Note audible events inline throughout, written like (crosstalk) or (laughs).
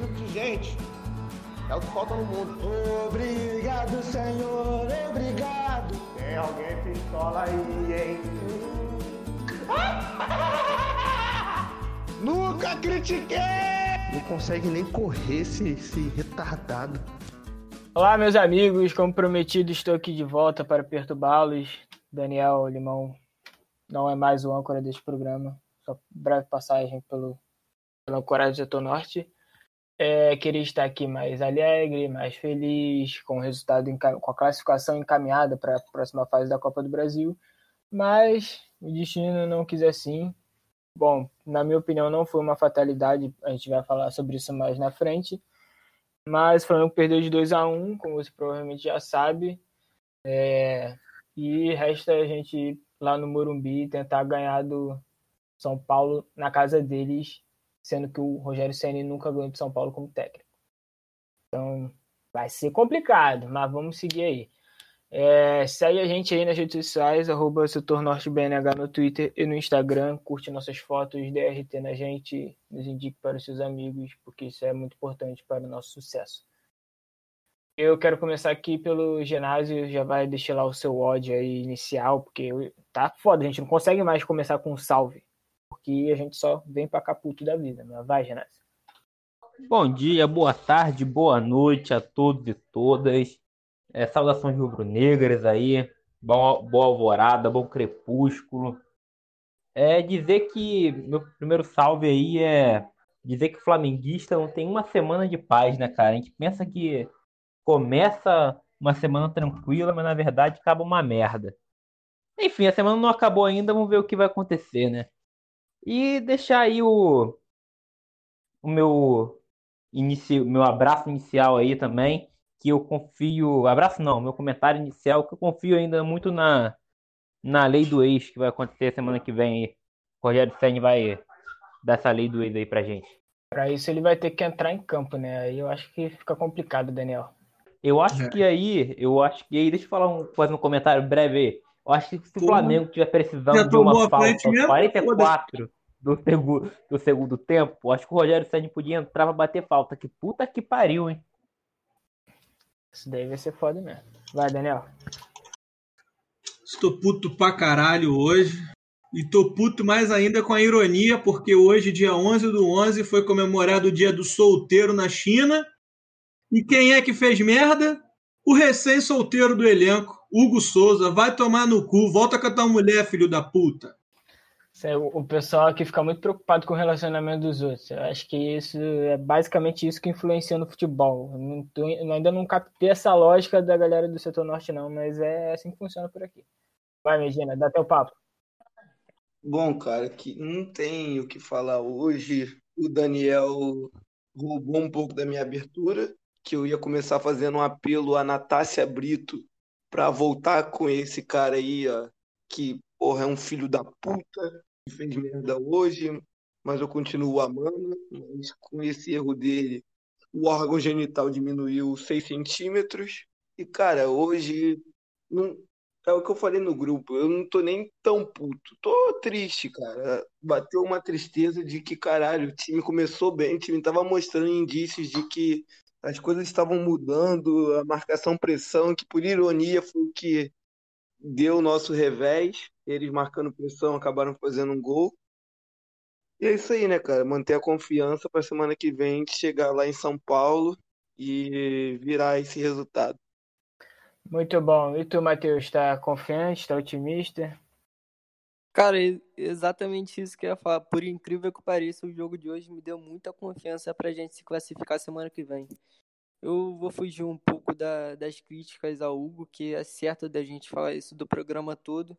tipo de gente é o que falta no mundo. Obrigado, Senhor, obrigado. Tem alguém pistola aí, hein? (laughs) Nunca critiquei! Não consegue nem correr esse, esse retardado. Olá, meus amigos. Como prometido, estou aqui de volta para perturbá-los. Daniel Limão não é mais o âncora deste programa. Só breve passagem pelo, pela Coreia do Setor Norte. É, queria estar aqui mais alegre, mais feliz, com o resultado, com a classificação encaminhada para a próxima fase da Copa do Brasil, mas o destino não quis assim. Bom, na minha opinião, não foi uma fatalidade, a gente vai falar sobre isso mais na frente, mas o Flamengo perdeu de 2 a 1 como você provavelmente já sabe, é, e resta a gente lá no Morumbi tentar ganhar do São Paulo na casa deles sendo que o Rogério Ceni nunca ganhou de São Paulo como técnico. Então, vai ser complicado, mas vamos seguir aí. É, segue a gente aí nas redes sociais, arroba setornortebnh no Twitter e no Instagram, curte nossas fotos, DRT na gente, nos indique para os seus amigos, porque isso é muito importante para o nosso sucesso. Eu quero começar aqui pelo ginásio, já vai deixar lá o seu ódio aí inicial, porque tá foda, a gente não consegue mais começar com um salve porque a gente só vem para caputo da vida. Né? Vai, Genásio. Bom dia, boa tarde, boa noite a todos e todas. É, saudações rubro-negras aí. Bom, boa alvorada, bom crepúsculo. É dizer que meu primeiro salve aí é dizer que o flamenguista não tem uma semana de paz, né, cara? A gente pensa que começa uma semana tranquila, mas na verdade acaba uma merda. Enfim, a semana não acabou ainda, vamos ver o que vai acontecer, né? E deixar aí o, o meu, inicio, meu abraço inicial aí também, que eu confio. Abraço não, meu comentário inicial, que eu confio ainda muito na, na lei do ex que vai acontecer semana que vem aí. O Rogério Senni vai dar essa lei do ex aí pra gente. Para isso ele vai ter que entrar em campo, né? Aí eu acho que fica complicado, Daniel. Eu acho é. que aí, eu acho que aí, deixa eu falar um, fazer um comentário breve aí. Eu acho que se o Flamengo tiver precisando de uma falta aos 44 do segundo, do segundo tempo, acho que o Rogério Senna podia entrar pra bater falta. Que puta que pariu, hein? Isso daí vai ser foda mesmo. Vai, Daniel. Estou puto pra caralho hoje. E tô puto mais ainda com a ironia, porque hoje, dia 11 do 11, foi comemorado o dia do solteiro na China. E quem é que fez merda? O recém-solteiro do elenco, Hugo Souza. Vai tomar no cu, volta com a tua mulher, filho da puta. O pessoal aqui fica muito preocupado com o relacionamento dos outros. Eu acho que isso é basicamente isso que influencia no futebol. Eu, não tô, ainda não captei essa lógica da galera do setor norte, não, mas é assim que funciona por aqui. Vai, Medina, dá teu papo. Bom, cara, que não tem o que falar hoje. O Daniel roubou um pouco da minha abertura, que eu ia começar fazendo um apelo a Natácia Brito para voltar com esse cara aí, ó, que porra, é um filho da puta, fez merda hoje, mas eu continuo amando. Mas com esse erro dele, o órgão genital diminuiu 6 centímetros. E, cara, hoje não, é o que eu falei no grupo. Eu não tô nem tão puto. Tô triste, cara. Bateu uma tristeza de que, caralho, o time começou bem, o time tava mostrando indícios de que as coisas estavam mudando, a marcação pressão, que por ironia foi o que deu o nosso revés. Eles marcando pressão acabaram fazendo um gol. E é isso aí, né, cara? Manter a confiança para semana que vem chegar lá em São Paulo e virar esse resultado. Muito bom. E tu, Matheus, está confiante, está otimista? Cara, exatamente isso que eu ia falar. Por incrível que pareça, o jogo de hoje me deu muita confiança pra gente se classificar semana que vem. Eu vou fugir um pouco da, das críticas ao Hugo, que é certo da gente falar isso do programa todo.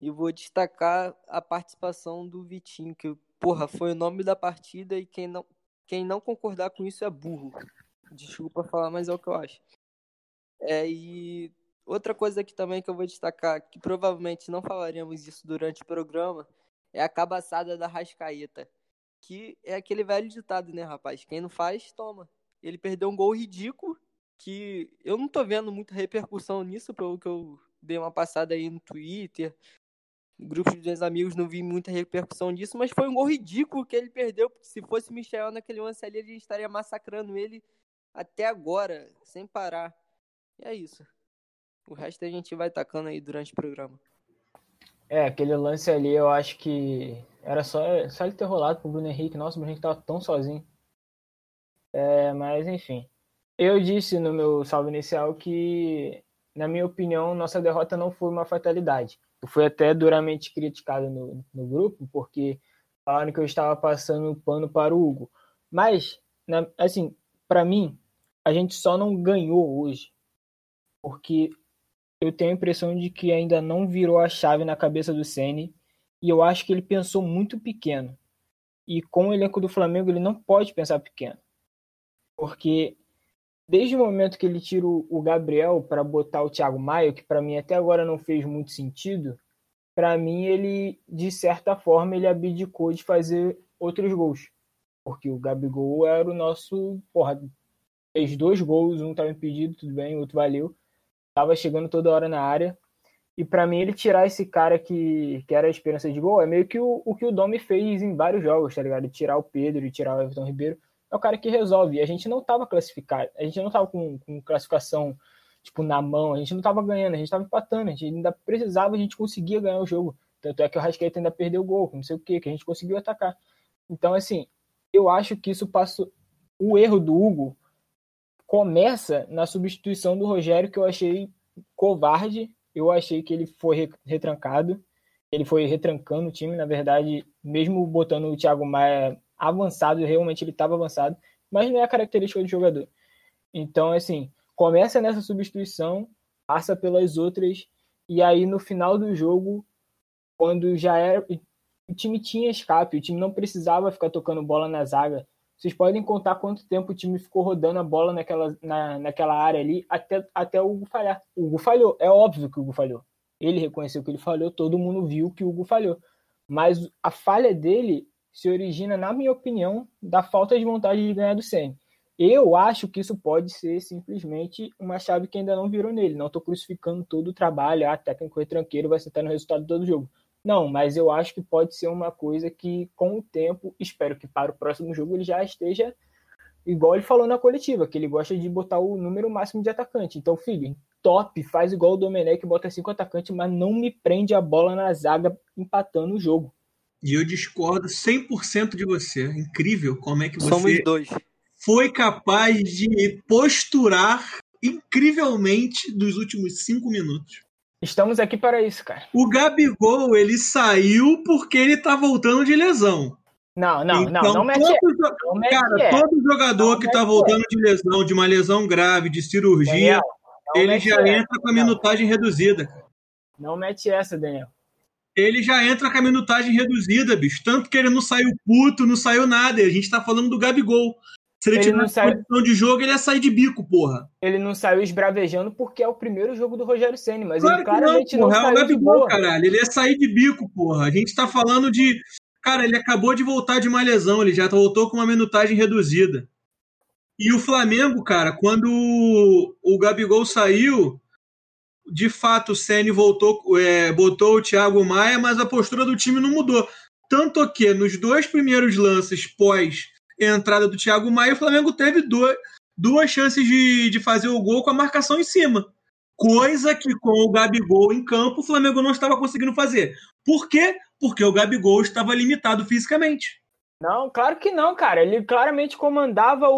E vou destacar a participação do Vitinho, que, porra, foi o nome da partida e quem não, quem não concordar com isso é burro. Desculpa falar, mas é o que eu acho. É, e outra coisa aqui também que eu vou destacar, que provavelmente não falaremos isso durante o programa, é a cabaçada da Rascaeta. Que é aquele velho ditado, né, rapaz? Quem não faz, toma ele perdeu um gol ridículo, que eu não tô vendo muita repercussão nisso, pelo que eu dei uma passada aí no Twitter, grupos dos meus amigos não vi muita repercussão disso, mas foi um gol ridículo que ele perdeu, porque se fosse Michel naquele lance ali, a gente estaria massacrando ele até agora, sem parar. E é isso. O resto a gente vai tacando aí durante o programa. É, aquele lance ali eu acho que era só, só ele ter rolado pro Bruno Henrique. Nossa, o Bruno Henrique tava tão sozinho. É, mas enfim. Eu disse no meu salve inicial que, na minha opinião, nossa derrota não foi uma fatalidade. Eu fui até duramente criticado no, no grupo, porque falaram que eu estava passando pano para o Hugo. Mas, na, assim, para mim, a gente só não ganhou hoje porque eu tenho a impressão de que ainda não virou a chave na cabeça do Ceni e eu acho que ele pensou muito pequeno. E com o elenco do Flamengo ele não pode pensar pequeno. Porque desde o momento que ele tira o Gabriel para botar o Thiago Maia, que para mim até agora não fez muito sentido, para mim ele de certa forma ele abdicou de fazer outros gols. Porque o Gabigol era o nosso, porra, fez dois gols, um estava impedido, tudo bem, outro valeu tava chegando toda hora na área. E para mim, ele tirar esse cara que, que era a esperança de gol é meio que o, o que o Domi fez em vários jogos, tá ligado? Tirar o Pedro e tirar o Everton Ribeiro. É o cara que resolve. E a gente não tava classificado, a gente não tava com, com classificação tipo na mão, a gente não tava ganhando, a gente tava empatando, a gente ainda precisava, a gente conseguia ganhar o jogo. Tanto é que o Rascaeta ainda perdeu o gol, não sei o que, que a gente conseguiu atacar. Então, assim, eu acho que isso passou. O erro do Hugo começa na substituição do Rogério, que eu achei covarde. Eu achei que ele foi retrancado. Ele foi retrancando o time, na verdade, mesmo botando o Thiago Maia avançado, realmente ele estava avançado, mas não é a característica do jogador. Então, assim, começa nessa substituição, passa pelas outras, e aí no final do jogo, quando já era. O time tinha escape, o time não precisava ficar tocando bola na zaga. Vocês podem contar quanto tempo o time ficou rodando a bola naquela, na, naquela área ali até, até o Hugo falhar. O Hugo falhou, é óbvio que o Hugo falhou. Ele reconheceu que ele falhou, todo mundo viu que o Hugo falhou. Mas a falha dele se origina, na minha opinião, da falta de vontade de ganhar do Senna. Eu acho que isso pode ser simplesmente uma chave que ainda não virou nele. Não estou crucificando todo o trabalho, ah, técnico retranqueiro vai sentar no resultado de todo jogo. Não, mas eu acho que pode ser uma coisa que, com o tempo, espero que para o próximo jogo ele já esteja igual ele falou na coletiva, que ele gosta de botar o número máximo de atacante. Então, filho, top, faz igual o Domenech, bota cinco atacantes, mas não me prende a bola na zaga empatando o jogo. E eu discordo 100% de você. Incrível como é que você Somos dois. foi capaz de posturar incrivelmente dos últimos cinco minutos. Estamos aqui para isso, cara. O Gabigol, ele saiu porque ele tá voltando de lesão. Não, não, então, não, não mete todo, não Cara, todo jogador que tá voltando de lesão, de uma lesão grave, de cirurgia, Daniel, ele já entra com a minutagem reduzida. cara. Não mete essa, Daniel. Ele já entra com a minutagem reduzida, bicho. Tanto que ele não saiu puto, não saiu nada. A gente tá falando do Gabigol. Se ele, Ele não tivesse saiu- condição de jogo, ele ia sair de bico, porra. Ele não saiu esbravejando porque é o primeiro jogo do Rogério Ceni, mas Claro ele não, claramente não, porra. É o saiu de Gabigol, boa. caralho. Ele ia sair de bico, porra. A gente tá falando de. Cara, ele acabou de voltar de uma lesão, ele já voltou com uma minutagem reduzida. E o Flamengo, cara, quando o- o Gabigol saiu, de fato o Ceni voltou, é, botou o Thiago Maia, mas a postura do time não mudou. Tanto que nos dois primeiros lances pós entrada do Thiago Maia, o Flamengo teve duas, duas chances de, de fazer o gol com a marcação em cima. Coisa que com o Gabigol em campo, o Flamengo não estava conseguindo fazer. Por quê? Porque o Gabigol estava limitado fisicamente. Não, claro que não, cara. Ele claramente comandava o,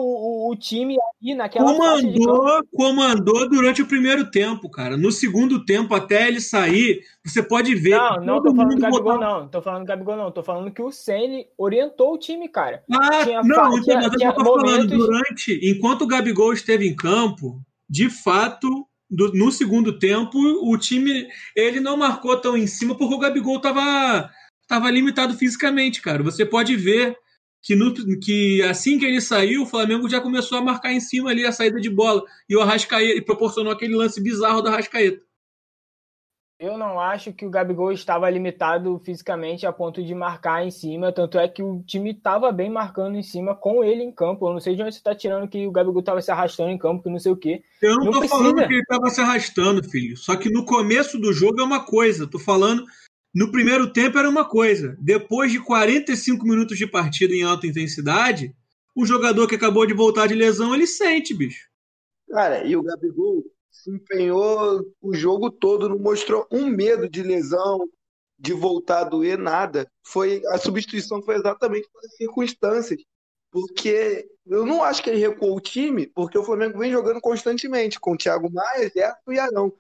o, o time ali naquela. Comandou, comandou durante o primeiro tempo, cara. No segundo tempo, até ele sair, você pode ver. Não, não todo tô falando do Gabigol, botava- não. Tô falando do Gabigol, não. Tô falando que o Ceni orientou o time, cara. Ah, Tinha não, então, tinha- eu tinha tô falando, momentos- durante, enquanto o Gabigol esteve em campo, de fato, do- no segundo tempo, o time, ele não marcou tão em cima porque o Gabigol tava, tava limitado fisicamente, cara. Você pode ver que, no- que assim que ele saiu, o Flamengo já começou a marcar em cima ali a saída de bola, e o Arrascaeta, e proporcionou aquele lance bizarro do Arrascaeta. Eu não acho que o Gabigol estava limitado fisicamente a ponto de marcar em cima, tanto é que o time estava bem marcando em cima com ele em campo. Eu não sei de onde você está tirando que o Gabigol estava se arrastando em campo, que não sei o quê. Eu não, Não tô precisa. falando que ele tava se arrastando, filho. Só que no começo do jogo é uma coisa. Tô falando No primeiro tempo era uma coisa. Depois de 45 minutos de partida em alta intensidade, o jogador que acabou de voltar de lesão, ele sente, bicho. Cara, e o Gabigol se empenhou o jogo todo, não mostrou um medo de lesão, de voltar a doer, nada. Foi, a substituição foi exatamente pelas circunstâncias. Porque eu não acho que ele recuou o time, porque o Flamengo vem jogando constantemente com o Thiago Maia, Gerson e Arão.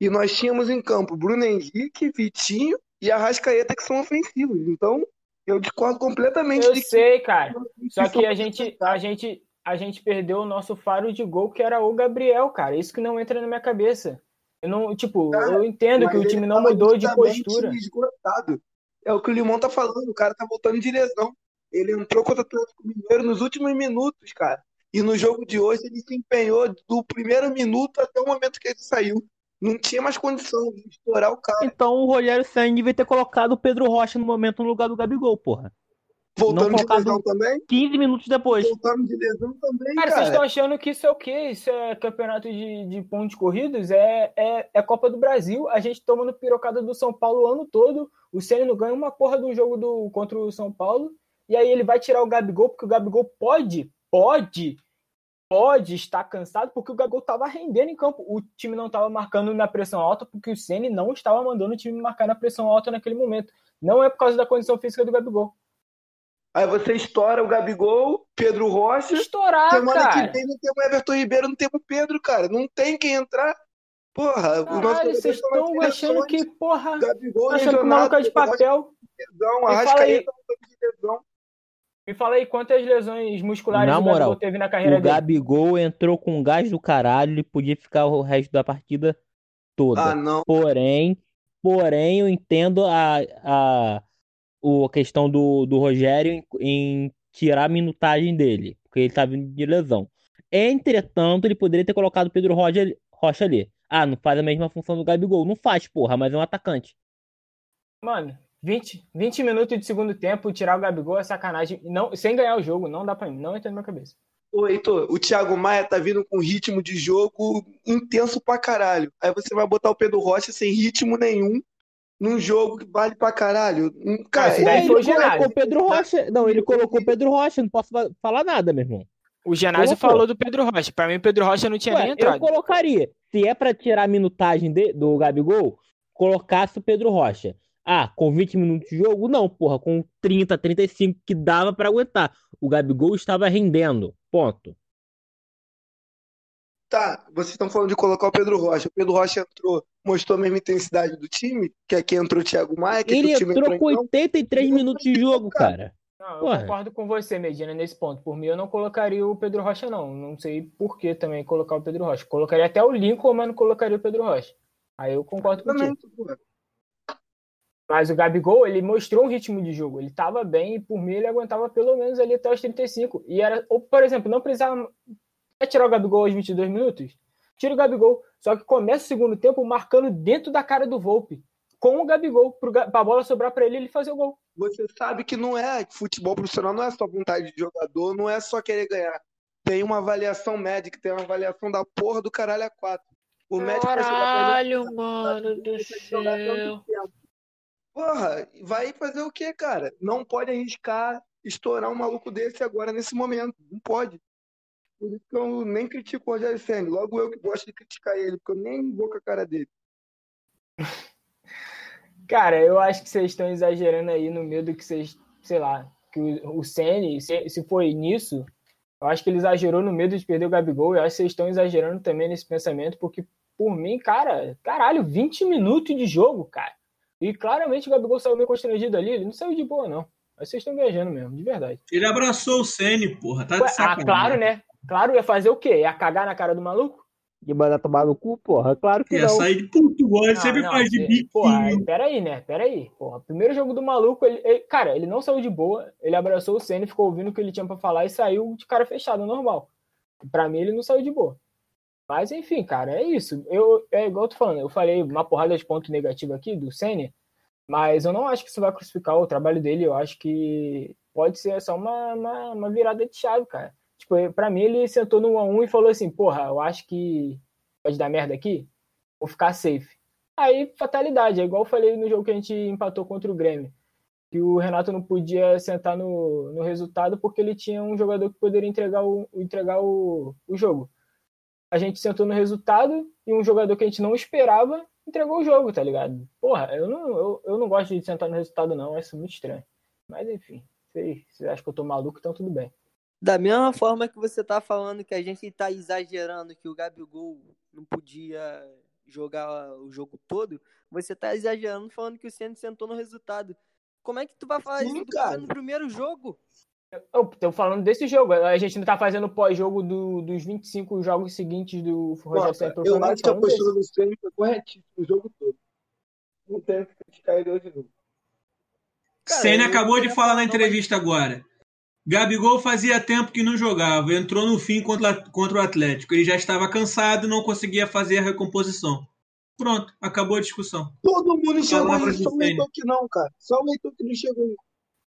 E nós tínhamos em campo Bruno Henrique, Vitinho e Arrascaeta, que são ofensivos. Então, eu discordo completamente Eu sei, cara. Só que a gente, a gente, a gente perdeu o nosso faro de gol, que era o Gabriel, cara. Isso que não entra na minha cabeça. Eu não, tipo, Cara, eu entendo que o time não mudou de postura. esgotado. É o que o Limão tá falando, o cara tá voltando de lesão. Ele entrou contra o Atlético Mineiro nos últimos minutos, cara. E no jogo de hoje ele se empenhou do primeiro minuto até o momento que ele saiu. Não tinha mais condição de estourar o cara. Então o Rogério Senna devia ter colocado o Pedro Rocha no momento no lugar do Gabigol, porra. Voltando de lesão também. 15 minutos depois. Voltando de lesão também, Cara, vocês cara. estão achando que isso é o quê? Isso é campeonato de, de pontos corridos? É, é, é Copa do Brasil. A gente tomando pirocada do São Paulo o ano todo. O Ceni não ganha uma porra do jogo do, contra o São Paulo. E aí ele vai tirar o Gabigol, porque o Gabigol pode, pode, pode estar cansado, porque o Gabigol estava rendendo em campo. O time não estava marcando na pressão alta, porque o Ceni não estava mandando o time marcar na pressão alta naquele momento. Não é por causa da condição física do Gabigol. Aí você estoura o Gabigol, Pedro Rocha. Estourar, Semana cara. que vem não temos Everton Ribeiro, não temos o Pedro, cara. Não tem quem entrar. Porra, o nosso Caralho, vocês tá estão nas achando que, porra, Gabigol achando que o maluco é de papel. lesão, Me fala aí. De lesão. Me fala aí quantas lesões musculares Na o Gabigol moral, teve na carreira O dele. Gabigol entrou com gás do caralho, ele podia ficar o resto da partida toda. Ah, não. Porém, porém, eu entendo a, a, o, a questão do, do Rogério em, em tirar a minutagem dele, porque ele tá vindo de lesão. Entretanto, ele poderia ter colocado o Pedro Rocha, Rocha ali. Ah, não faz a mesma função do Gabigol. Não faz, porra, mas é um atacante. Mano, 20, 20 minutos de segundo tempo, tirar o Gabigol é sacanagem. Não, sem ganhar o jogo, não dá pra mim. Não entra na minha cabeça. Ô, Heitor, o Thiago Maia tá vindo com ritmo de jogo intenso pra caralho. Aí você vai botar o Pedro Rocha sem ritmo nenhum num jogo que vale pra caralho. Um- Cara, daí ele- colocou o Pedro Rocha. Não, ele colocou o Pedro Rocha. Não posso fa- falar nada, meu irmão. O Genásio falou do Pedro Rocha. Pra mim, o Pedro Rocha não tinha Ué, nem eu entrado. colocaria. Se é pra tirar a minutagem de- do Gabigol, colocasse o Pedro Rocha. Ah, com 20 minutos de jogo? Não, porra, com 30, 35 que dava pra aguentar. O Gabigol estava rendendo. Ponto. Tá, vocês estão falando de colocar o Pedro Rocha. O Pedro Rocha entrou, mostrou a mesma intensidade do time, que aqui entrou o Thiago Maia, que Ele o time entrou entrou com em campo. 83 minutos de jogo, cara. Não, eu Porra. concordo com você, Medina, nesse ponto. Por mim, eu não colocaria o Pedro Rocha, não. Não sei por que também colocar o Pedro Rocha. Colocaria até o Lincoln, mas não colocaria o Pedro Rocha. Aí eu concordo. Também, porra. Mas o Gabigol, ele mostrou um ritmo de jogo. Ele tava bem e, por mim, ele aguentava pelo menos ali até os 35. E era, ou, por exemplo, não precisava Quer tirar o Gabigol aos 22 minutos? Tira o Gabigol. Só que começa o segundo tempo marcando dentro da cara do Volpe. Com o Gabigol, Ga- pra bola sobrar pra ele ele fazer o gol. Você sabe que não é futebol profissional, não é só vontade de jogador, não é só querer ganhar. Tem uma avaliação médica, tem uma avaliação da porra do caralho a quatro. O médico vai mano do "Você tem que jogar tanto tempo." Porra, vai fazer o quê, cara? Não pode arriscar estourar um maluco desse agora, nesse momento. Não pode. Por isso que eu nem critico o Rogério Senna. Logo eu que gosto de criticar ele, porque eu nem vou com a cara dele. (laughs) Cara, eu acho que vocês estão exagerando aí no medo que vocês, sei lá, que o, o Ceni, se, se foi nisso, eu acho que ele exagerou no medo de perder o Gabigol. Eu acho que vocês estão exagerando também nesse pensamento, porque por mim, cara, caralho, 20 minutos de jogo, cara. E claramente o Gabigol saiu meio constrangido ali, ele não saiu de boa, não. Mas vocês estão viajando mesmo, de verdade. Ele abraçou o Sene, porra. Tá Ué, de ah, sacanagem. claro, né? Claro, ia fazer o quê? Ia cagar na cara do maluco? De mandar tomar no cu, porra? Claro que Ia não. sair de Portugal, ele sempre não, faz de biquinho. Porra, peraí, né? Peraí. Porra, primeiro jogo do maluco, ele, ele- cara, ele não saiu de boa, ele abraçou o Senna, ficou ouvindo o que ele tinha pra falar e saiu de cara fechada, normal. Pra mim, ele não saiu de boa. Mas, enfim, cara, é isso. Eu, é igual eu tô falando, eu falei uma porrada de ponto negativo aqui do Senna, mas eu não acho que isso vai crucificar o trabalho dele, eu acho que pode ser só uma, uma, uma virada de chave, cara. Tipo, pra mim, ele sentou no 1x1 e falou assim, porra, eu acho que pode dar merda aqui, vou ficar safe. Aí, fatalidade. É igual eu falei no jogo que a gente empatou contra o Grêmio. Que o Renato não podia sentar no, no resultado porque ele tinha um jogador que poderia entregar o, entregar o, o jogo. A gente sentou no resultado e um jogador que a gente não esperava entregou o jogo, tá ligado? Porra, eu não, eu, eu não gosto de sentar no resultado, não. Isso é muito estranho. Mas enfim, vocês, vocês acham que eu tô maluco, então tudo bem. Da mesma forma que você tá falando que a gente tá exagerando que o Gabigol não podia jogar o jogo todo, você tá exagerando falando que o Senna sentou no resultado. Como é que tu vai falar Sim, isso cara no primeiro jogo? Eu tô falando desse jogo. A gente não tá fazendo pós-jogo do, dos 25 jogos seguintes do Rogério Senna eu acho que a postura do Ceni foi corretíssima o jogo todo. Não tenho que criticar ele hoje, não. Senna eu acabou de queria falar na entrevista agora. Gabigol fazia tempo que não jogava, entrou no fim contra, contra o Atlético. Ele já estava cansado e não conseguia fazer a recomposição. Pronto, acabou a discussão. Todo mundo chegou aí, só o Leitor que não, cara. Só o Leitor que não chegou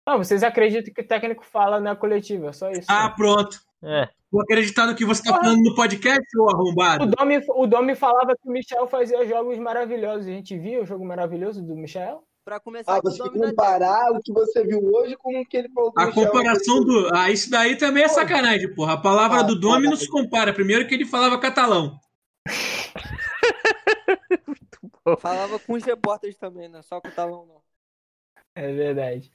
Não, vocês acreditam que o técnico fala na coletiva, só isso. Ah, pronto. É. Vou acreditar no que você está falando no podcast, ô O arrombado. Domi, o Domi falava que o Michel fazia jogos maravilhosos. A gente viu o jogo maravilhoso do Michel? Pra começar Ah, o você comparar o que você viu hoje com o que ele falou A Michel. comparação do. Ah, isso daí também é sacanagem, porra. A palavra Ah, do Domi não se compara. Primeiro que ele falava catalão. (laughs) Falava com os repórteres também, né? Só com o talão não. É verdade.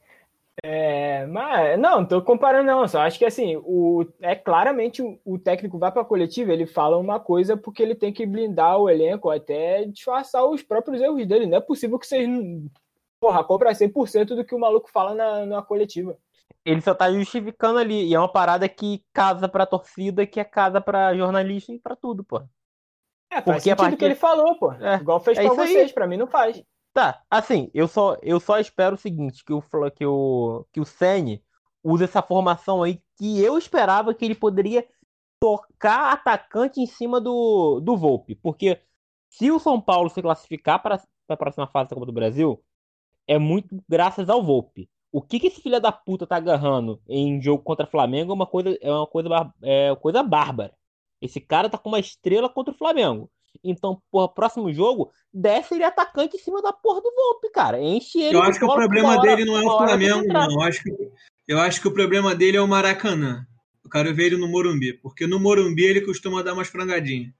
É, mas não, não tô comparando não, só acho que assim, o, é claramente o, o técnico vai para a coletiva, ele fala uma coisa porque ele tem que blindar o elenco, até disfarçar os próprios erros dele. Não é possível que vocês, porra, compra 100% do que o maluco fala na, na coletiva. Ele só tá justificando ali. E é uma parada que casa pra torcida, que é casa pra jornalista e pra tudo, pô. É, faz Porque sentido o partir- que ele falou, pô. É, Igual fez é pra isso aí. vocês, pra mim não faz. Tá, assim, eu só, eu só espero o seguinte, que o, que o, que o Ceni use essa formação aí, que eu esperava que ele poderia tocar atacante em cima do, do Volpe. Porque se o São Paulo se classificar para a próxima fase da Copa do Brasil, é muito graças ao Volpe. O que, que esse filho da puta tá agarrando em jogo contra o Flamengo é uma coisa, é uma coisa, é uma coisa bárbara. Esse cara tá com uma estrela contra o Flamengo. Então, porra, próximo jogo, desce ele atacante em cima da porra do Volpe, cara. Enche ele Eu acho que o problema hora- dele não é o Flamengo, não. Eu acho, que, eu acho que o problema dele é o Maracanã. Eu quero ver ele no Morumbi. Porque no Morumbi ele costuma dar umas frangadinhas.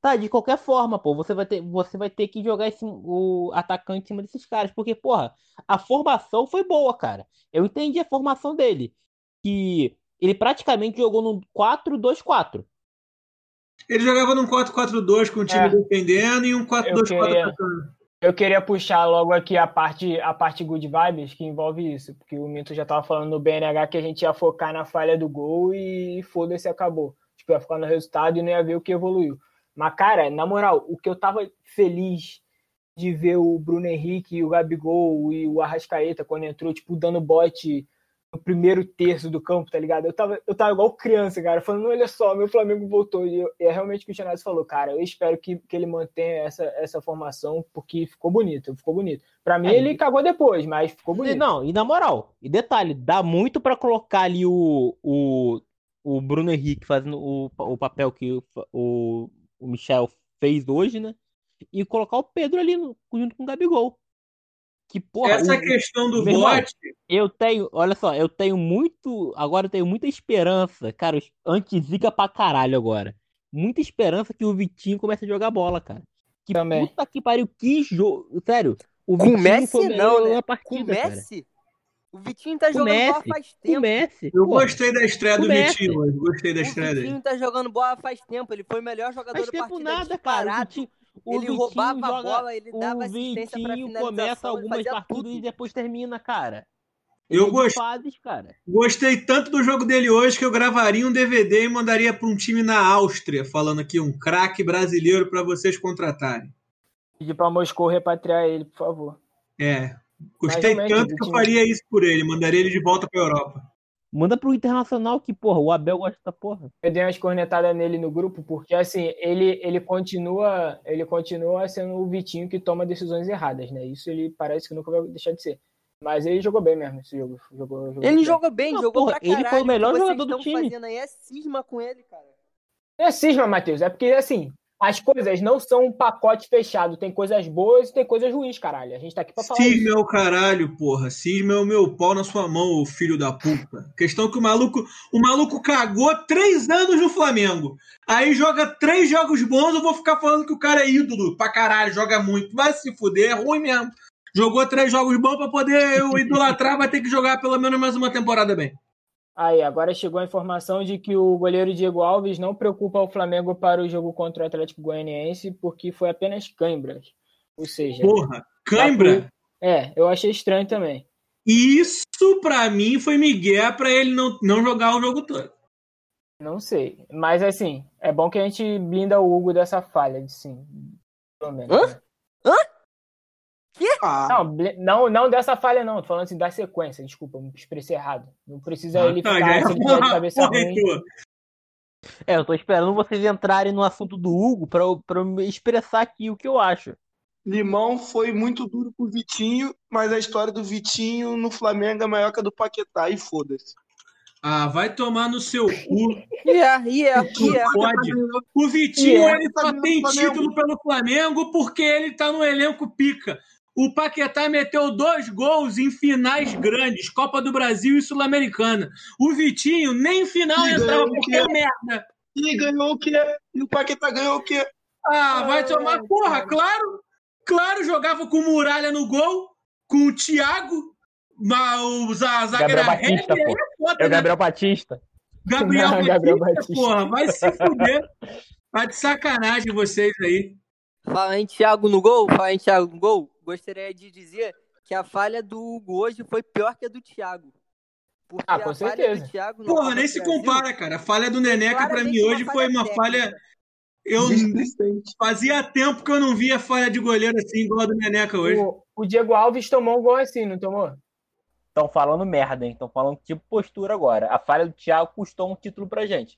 Tá, de qualquer forma, pô, você vai ter, você vai ter que jogar esse, o atacante em cima desses caras, porque, porra, a formação foi boa, cara. Eu entendi a formação dele, que ele praticamente jogou no 4-2-4. Ele jogava num 4-4-2 com o time É. defendendo e um 4-2-4 queria- atacando. Eu queria puxar logo aqui a parte, a parte good vibes que envolve isso, porque o Minto já tava falando no BNH que a gente ia focar na falha do gol e foda-se, acabou. Tipo, ia ficar no resultado e não ia ver o que evoluiu. Mas, cara, na moral, o que eu tava feliz de ver o Bruno Henrique, o Gabigol e o Arrascaeta quando entrou, tipo, dando bote no primeiro terço do campo, tá ligado? Eu tava, eu tava igual criança, cara, falando, olha só, meu Flamengo voltou. E, eu- e é realmente o que o Xanazzi falou, cara, eu espero que, que ele mantenha essa, essa formação, porque ficou bonito, ficou bonito. Pra mim, É, ele cagou depois, mas ficou bonito. não, e na moral, e detalhe, dá muito pra colocar ali o, o, o Bruno Henrique fazendo o, o papel que o, o, o Michel fez hoje, né? E colocar o Pedro ali junto com o Gabigol. Que, porra, Essa o- questão do meu irmão, bote, Eu tenho, olha só, eu tenho muito. Agora eu tenho muita esperança, cara. Anti-zica pra caralho agora. Muita esperança que o Vitinho comece a jogar bola, cara. Que Também. puta que pariu, que jogo. Sério, o Com Vitinho o Messi foi o não, né? o partida, cara. Messi? O Vitinho tá o jogando bola faz O tempo. Messi. eu porra, gostei da estreia do O Messi. Vitinho hoje. Gostei da O estreia dele. Vitinho tá jogando bola faz tempo. Ele foi o melhor jogador Faz da tempo partida nada, cara. O. Vitinho, o Ele Vitinho roubava a joga, bola, ele dava o assistência pra Vitinho finalização, começa ele algumas fazia partidas tudo. e depois termina, cara. Eu gost- fases, cara. Gostei tanto do jogo dele hoje que eu gravaria um DVD e mandaria para um time na Áustria, falando aqui um craque brasileiro para vocês contratarem. Pedir pra Moscou repatriar ele, por favor. É. Gostei tanto que eu faria isso por ele, mandaria ele de volta para Europa. Manda pro Internacional que, porra, o Abel gosta da porra. Eu dei umas cornetadas nele no grupo, porque assim, ele, ele continua, ele continua sendo o Vitinho que toma decisões erradas, né? Isso ele parece que nunca vai deixar de ser. Mas ele jogou bem mesmo esse jogo. Jogou, jogou Ele bem. jogou bem, Não, jogou porra, pra ele caralho. foi o melhor que vocês jogador do time. fazendo aí é cisma com ele, cara. É cisma, Matheus. É porque, assim, as coisas não são um pacote fechado. Tem coisas boas e tem coisas ruins, caralho. A gente tá aqui pra falar Cisma isso. é o caralho, porra. Cisma é o meu pau na sua mão, filho da puta. Questão que o maluco, o maluco cagou três anos no Flamengo. Aí joga três jogos bons, eu vou ficar falando que o cara é ídolo pra caralho, joga muito. Vai se fuder, é ruim mesmo. Jogou três jogos bons pra poder eu idolatrar, vai ter que jogar pelo menos mais uma temporada bem. Aí, agora chegou a informação de que o goleiro Diego Alves não preocupa o Flamengo para o jogo contra o Atlético Goianiense porque foi apenas cãibras. Ou seja, Porra, cãibra. é, eu achei estranho também. Isso pra mim foi Miguel pra ele não, não jogar o jogo todo. Não sei. Mas assim, é bom que a gente blinda o Hugo dessa falha, de sim. Pelo menos. Hã? Ah, Não, não, não dessa falha, não. Tô falando assim da sequência. Desculpa, me expressei errado. Não precisa ele Ah, ficar, ele (laughs) tiver de cabeça Porra, ruim. É, eu tô esperando vocês entrarem no assunto do Hugo pra, eu- pra eu expressar aqui o que eu acho. Limão foi muito duro pro Vitinho, mas a história do Vitinho no Flamengo é maior que a do Paquetá, e foda-se. Ah, vai tomar no seu cu. (laughs) Yeah, yeah, yeah. pode. O Vitinho, Yeah. ele só tem título pelo Flamengo porque ele tá no elenco pica. O Paquetá meteu dois gols em finais grandes, Copa do Brasil e Sul-Americana. O Vitinho nem em final E entrava porque é merda. E ganhou o quê? E o Paquetá ganhou o quê? Ah, vai tomar. Porra, claro. Claro, jogava com Muralha no gol, com o Thiago, mas o za- zagueiro Gabriel Batista, é foda, É o né? Gabriel Batista. Gabriel, Não, (laughs) Batista, Gabriel Batista. porra, vai se fuder. Tá de sacanagem vocês aí. Fala em Thiago no gol, fala em Thiago no gol. Gostaria de dizer que a falha do Hugo hoje foi pior que a do Thiago. Porque Ah, com a falha certeza. do Thiago Porra, nem se Brasil compara, cara. A falha do Neneca pra mim hoje foi uma falha. Eu fazia tempo que eu não via falha de goleiro assim igual a do Neneca hoje. O, o Diego Alves tomou um gol assim, não tomou? Estão falando merda, hein? Estão falando tipo postura agora. A falha do Thiago custou um título pra gente.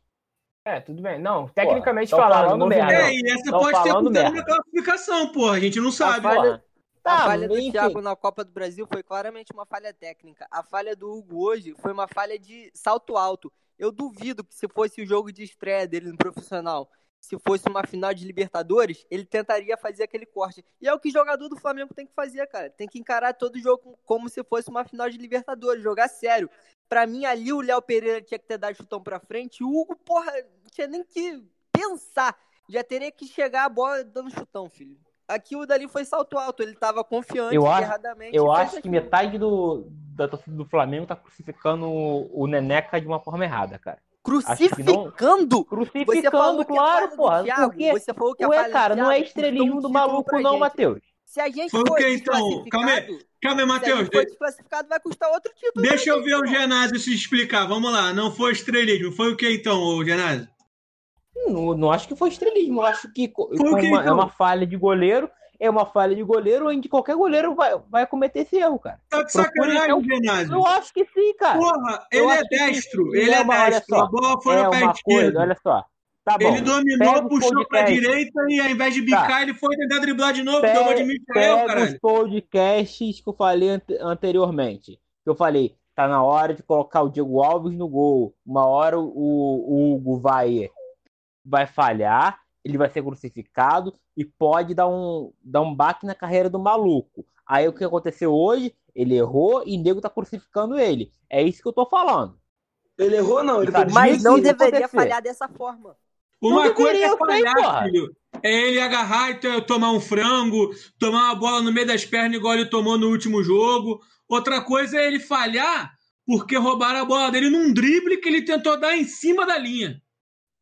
É, tudo bem. Não, tecnicamente tão falando, falando merda. É, e essa Tão pode ter mudado na classificação, porra. A gente não sabe. falha- Porra. A Tá, falha do enfim. Thiago na Copa do Brasil foi claramente uma falha técnica. A falha do Hugo hoje foi uma falha de salto alto. Eu duvido que se fosse o jogo de estreia dele no profissional, se fosse uma final de Libertadores, ele tentaria fazer aquele corte. E é o que jogador do Flamengo tem que fazer, cara. Tem que encarar todo jogo como se fosse uma final de Libertadores, jogar sério. Pra mim, ali o Léo Pereira tinha que ter dado chutão pra frente. O Hugo, porra, não tinha nem que pensar. Já teria que chegar a bola dando chutão, filho. Aqui o dali foi salto alto, ele tava confiante, Eu acho- erradamente. Eu acho que aquilo. metade do, da torcida do Flamengo tá crucificando o, Neneca de uma forma errada, cara. Crucificando? Falou Crucificando, que claro, porra. Porque, Você falou que ué, cara, não é estrelismo do maluco, não. Matheus. Se a gente Foi o for quê, então? desclassificado, Calma aí, Calma aí, se a Matheus. gente for desclassificado, vai custar outro título. Deixa pra eu ver o. Genásio se explicar. Vamos lá. Não foi estrelismo. Foi o que então, o Genásio? Não, não acho que foi estrelismo. Eu acho que uma- é então? uma falha de goleiro. É uma falha de goleiro onde qualquer goleiro vai, vai cometer esse erro, cara. Tá de sacanagem, então. Genásio. Eu acho que sim, cara. Porra, Eu ele é acho que destro. ele é é uma- destro. só, A bola foi é uma coisa, olha só. Tá bom. Ele dominou, puxou pra direita e ao invés de bicar, ele foi tentar driblar de novo. Pega, de Michael, os podcasts que eu falei ante- anteriormente. Que eu falei, tá na hora de colocar o Diego Alves no gol. Uma hora o, o Hugo vai, vai falhar, ele vai ser crucificado e pode dar um, dar um baque na carreira do maluco. Aí o que aconteceu hoje? Ele errou e o nego tá crucificando ele. É isso que eu tô falando. Ele errou, não. Ele foi Mas não deveria acontecer. falhar dessa forma. Uma Não coisa deveria, é falhar, filho. É ele agarrar e to- tomar um frango, tomar uma bola no meio das pernas igual ele tomou no último jogo. Outra coisa é ele falhar porque roubaram a bola dele num drible que ele tentou dar em cima da linha.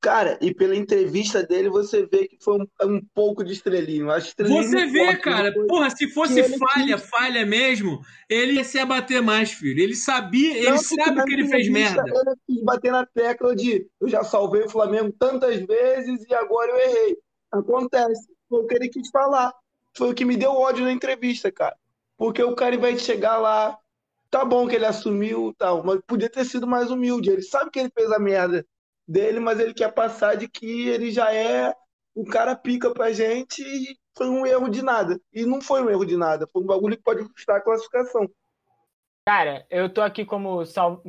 Cara, e pela entrevista dele, você vê que foi um, um pouco de estrelinho. Acho estrelinho Você vê, forte, cara, não porra, se fosse que ele falha, falha mesmo, ele ia se abater mais, filho. Ele sabia, ele Tanto sabe que ele fez merda. Ele quis bater na tecla de eu já salvei o Flamengo tantas vezes e agora eu errei. Acontece. Foi o que ele quis falar. Foi o que me deu ódio na entrevista, cara. Porque o cara vai chegar lá, tá bom que ele assumiu tal, mas podia ter sido mais humilde. Ele sabe que ele fez a merda dele, mas ele quer passar de que ele já é o cara pica pra gente e foi um erro de nada. E não foi um erro de nada, foi um bagulho que pode custar a classificação. Cara, eu tô aqui como sal...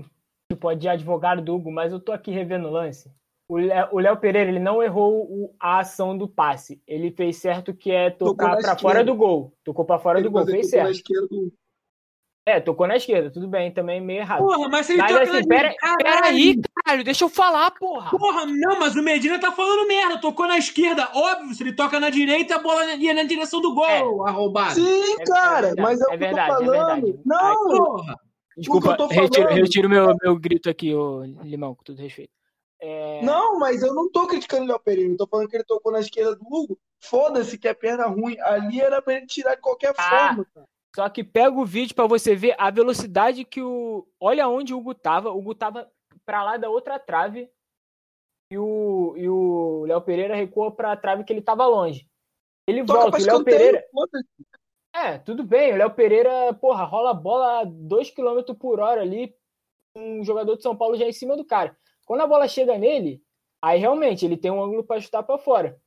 tipo, de advogado do Hugo, mas eu tô aqui revendo o lance. O Léo Pereira ele não errou a ação do passe. Ele fez certo que é tocar esquerda. fora do gol. Tocou pra fora Ele do gol, fez certo. Esquerda É, tocou na esquerda, tudo bem, também meio errado. Porra, mas se ele Mas toca assim, na pera, Caralho! peraí, caralho, deixa eu falar, porra. Porra, não, mas o Medina tá falando merda. Tocou na esquerda. Óbvio, se ele toca na direita, a bola ia na direção do gol, arrombado. Sim, É- é cara, verdade, mas é o é que eu tô verdade, é falando. verdade. Não, Porra. Desculpa, eu tô retiro, falando- retiro meu, meu grito aqui, ô Limão, com todo respeito. É, não, mas eu não tô criticando o Léo Pereira. Eu tô falando que ele tocou na esquerda do Hugo. Foda-se que é perna ruim. Ali era pra ele tirar de qualquer Ah, forma, cara. Só que pega o vídeo pra você ver a velocidade que o. Olha onde o Hugo tava. O Hugo tava pra lá da outra trave. E o e o Léo Pereira recuou pra trave que ele tava longe. Ele Toca volta. O Léo Pereira. É, tudo bem. O Léo Pereira, porra, rola a bola a 2 km por hora ali. Um jogador de São Paulo já em cima do cara. Quando a bola chega nele, aí realmente ele tem um ângulo pra chutar pra fora.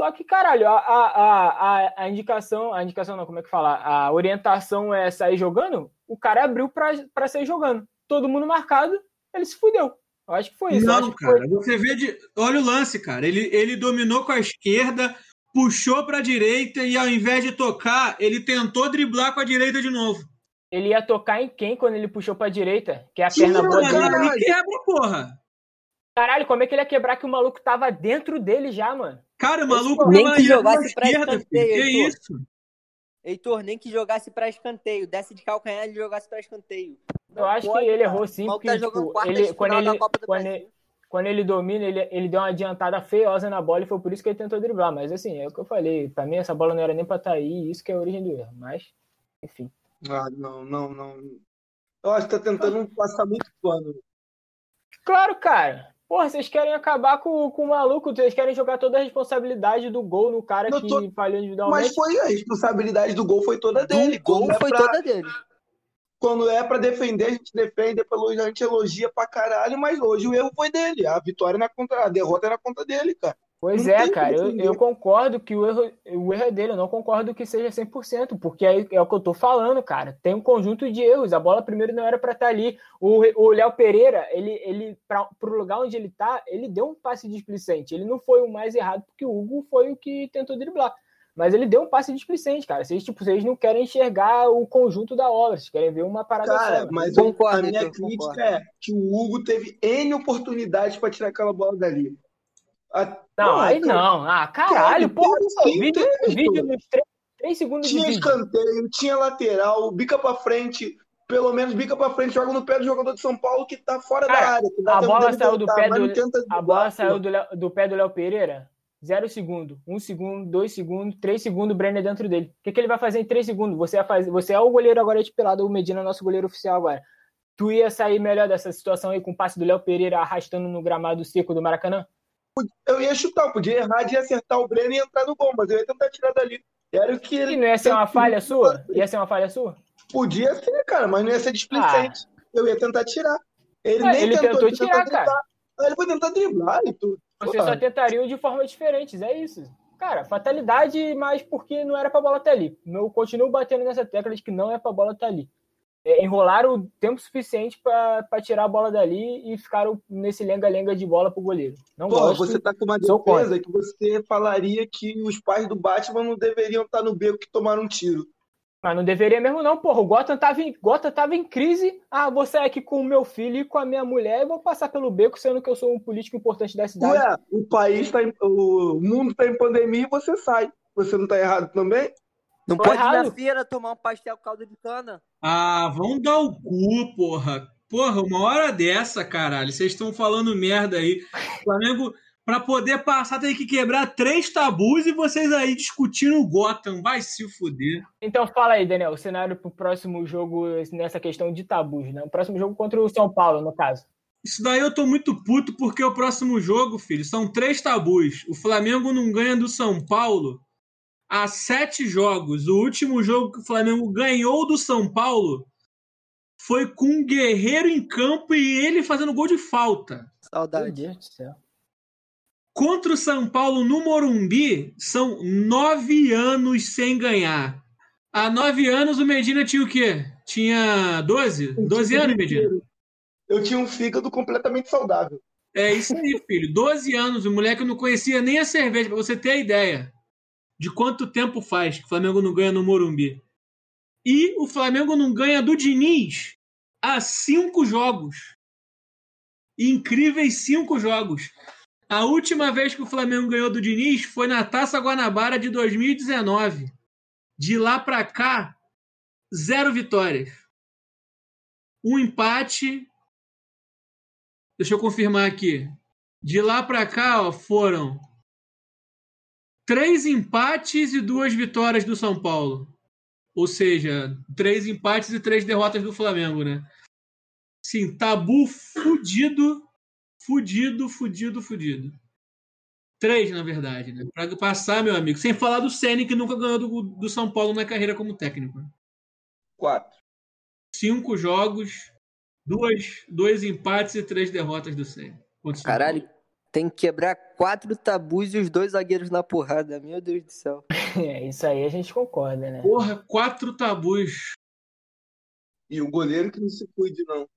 Só que, caralho, a, a, a, a- indicação, a indicação não, como é que fala? A orientação é sair jogando, o cara abriu pra, pra sair jogando. Todo mundo marcado, ele se fudeu. Eu acho que foi isso. Não, cara, foi- você vê de. Olha o lance, cara. Ele, ele dominou com a esquerda, puxou pra direita e ao invés de tocar, ele tentou driblar com a direita de novo. Ele ia tocar em quem quando ele puxou pra direita? Que é a Sim, perna boa dele. Ele quebra, porra. Caralho, como é que ele ia quebrar que o maluco tava dentro dele já, mano? Cara, o maluco Nem que jogasse pra escanteio, Que Heitor. isso? Heitor, nem que jogasse pra escanteio. Desce de calcanhar e jogasse pra escanteio. Eu acho pode, que ele cara. errou sim, maluco porque tá jogando tipo, ele, quando, ele, quando, ele, quando ele domina, ele, ele deu uma adiantada feiosa na bola e foi por isso que ele tentou driblar. Mas assim, é o que eu falei. Pra mim, essa bola não era nem pra estar aí, e isso que é a origem do erro. Mas, enfim. Ah, não, não, não. Eu acho que tá tentando passar muito pano. Claro, cara. Porra, vocês querem acabar com, com o maluco, vocês querem jogar toda a responsabilidade do gol no cara Eu que tô- falhou individualmente. Mas foi a responsabilidade do gol foi toda Do dele. gol Quando é foi pra- toda dele. Quando é pra defender, a gente defende, a gente elogia pra caralho, mas hoje o erro foi dele. A vitória na conta, a derrota é na conta dele, cara. Pois Não é, cara, eu, eu concordo que o erro, o erro é dele, eu não concordo que seja 100%, porque é, é o que eu tô falando, cara. Tem um conjunto de erros, a bola primeiro não era pra estar ali. O o Léo Pereira, ele, ele pra, pro lugar onde ele tá, ele deu um passe displicente. Ele não foi o mais errado, porque o Hugo foi o que tentou driblar. Mas ele deu um passe displicente, cara. Vocês, tipo, vocês não querem enxergar o conjunto da obra, vocês querem ver uma parada Cara, só. mas Concordo, a minha crítica concordo. é que o Hugo teve N oportunidades pra tirar aquela bola dali. A- Não, aí não. Ah, caralho, porra. sim, vídeo, vídeo nos 3, segundos de Tinha vídeo. escanteio, tinha lateral, bica pra frente, pelo menos bica pra frente, joga no pé do jogador de São Paulo que tá fora Cara, da área. a bola saiu do pé do- A bola saiu do, pé do Léo Pereira, zero segundo. Um segundo, dois segundos, três segundos, o Brenner dentro dele. O que, que ele vai fazer em três segundos? Você, vai fazer, você é o goleiro agora de pelado, o Medina é nosso goleiro oficial agora. Tu ia sair melhor dessa situação aí com o passe do Léo Pereira arrastando no gramado seco do Maracanã? Eu ia chutar, eu podia errar de acertar o Breno e entrar no gol, mas eu ia tentar tirar dali. Era o que E ele não ia ser uma falha sua? Ia ser uma falha sua? podia ser, cara, mas não ia ser displicente. Eu ia tentar tirar. Ele Ah, nem ele tentou, tentou ele tirar, cara. Ele foi tentar driblar e tudo. Você Pô, só tentariam de formas diferentes, é isso. Cara, fatalidade, mas porque não era pra bola estar ali. Eu continuo batendo nessa tecla de que não é pra bola estar ali. É, enrolaram o tempo suficiente pra tirar a bola dali e ficaram nesse lenga-lenga de bola pro goleiro. Não Pô, gosto. você tá com uma defesa que você falaria que os pais do Batman não deveriam estar no beco que tomaram um tiro. Mas não deveria mesmo não, porra. O Gotham tava em, Gotham tava em crise. Ah, vou sair aqui com o meu filho e com a minha mulher e vou passar pelo beco, sendo que eu sou um político importante da cidade. Ué, o país tá em, o mundo tá em pandemia e você sai. Você não tá errado também? Não Tô pode ir na errado. feira tomar um pastel caldo de cana. Ah, vão dar o cu, porra. Porra, uma hora dessa, caralho. Vocês estão falando merda aí. O Flamengo, pra poder passar, tem que quebrar três tabus e vocês aí discutindo o Gotham. Vai se fuder. Então fala aí, Daniel, o cenário pro próximo jogo nessa questão de tabus, né? O próximo jogo contra o São Paulo, no caso. Isso daí eu tô muito puto porque o próximo jogo, filho, são três tabus. O Flamengo não ganha do São Paulo há sete jogos. O último jogo que o Flamengo ganhou do São Paulo foi com um guerreiro em campo e ele fazendo gol de falta. Meu Saudade. Deus do céu. Contra o São Paulo no Morumbi, são nove anos sem ganhar. Há nove anos o Medina tinha o quê? Tinha 12? 12 anos, Medina? Eu tinha um fígado completamente saudável. É isso aí, filho. 12 anos, o moleque não conhecia nem a cerveja, pra você ter a ideia de quanto tempo faz que o Flamengo não ganha no Morumbi. E o Flamengo não ganha do Diniz há cinco jogos. Incríveis cinco jogos. A última vez que o Flamengo ganhou do Diniz foi na Taça Guanabara de 2019. De lá pra cá, zero vitórias. Um empate. Deixa eu confirmar aqui. De lá pra cá, ó, foram três empates e duas vitórias do São Paulo. Ou seja, três empates e três derrotas do Flamengo, né? Sim, tabu fudido, fudido, fudido, fudido. Três, na verdade, né? Pra passar, meu amigo. Sem falar do Ceni que nunca ganhou do, do São Paulo na carreira como técnico. Quatro. Cinco jogos, duas, dois empates e três derrotas do Ceni. Caralho. Tem que quebrar quatro tabus e os dois zagueiros na porrada. Meu Deus do céu. (laughs) É, isso aí a gente concorda, né? Porra, quatro tabus. E o goleiro que não se cuide, não.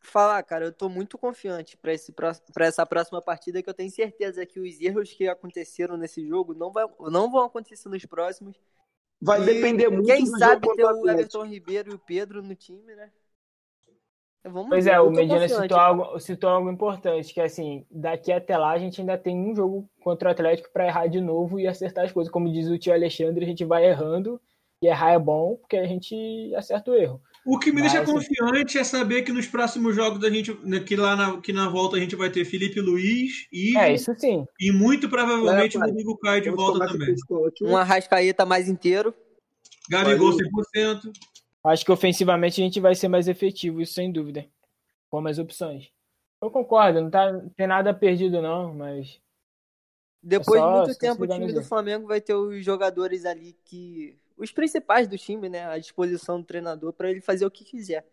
Falar, cara, eu tô muito confiante pra esse pra essa próxima partida que eu tenho certeza que os erros que aconteceram nesse jogo não, vai, não vão acontecer nos próximos. Vai E depender muito Quem do sabe jogo ter o. Everton Ribeiro e o Pedro no time, né? Vamos Pois ver, é, o Medina confiante, citou cara. algo, citou algo importante, que assim, daqui até lá a gente ainda tem um jogo contra o Atlético para errar de novo e acertar as coisas. Como diz o tio Alexandre, a gente vai errando e errar é bom porque a gente acerta o erro. O que me deixa Mas- confiante é saber que nos próximos jogos da gente, né, que lá na, que na volta a gente vai ter Felipe Luiz e, É, isso sim. e muito provavelmente É, o. Rodrigo Caio de volta também. Um Arrascaeta mais inteiro. Gabigol Valeu. 100%. Acho que ofensivamente a gente vai ser mais efetivo, isso sem dúvida. Com mais opções. Eu concordo, não, tá, não tem nada perdido não, mas Depois É de muito tempo, o time do. Flamengo vai ter os jogadores ali que. Os principais do time, né? À disposição do treinador pra ele fazer o que quiser.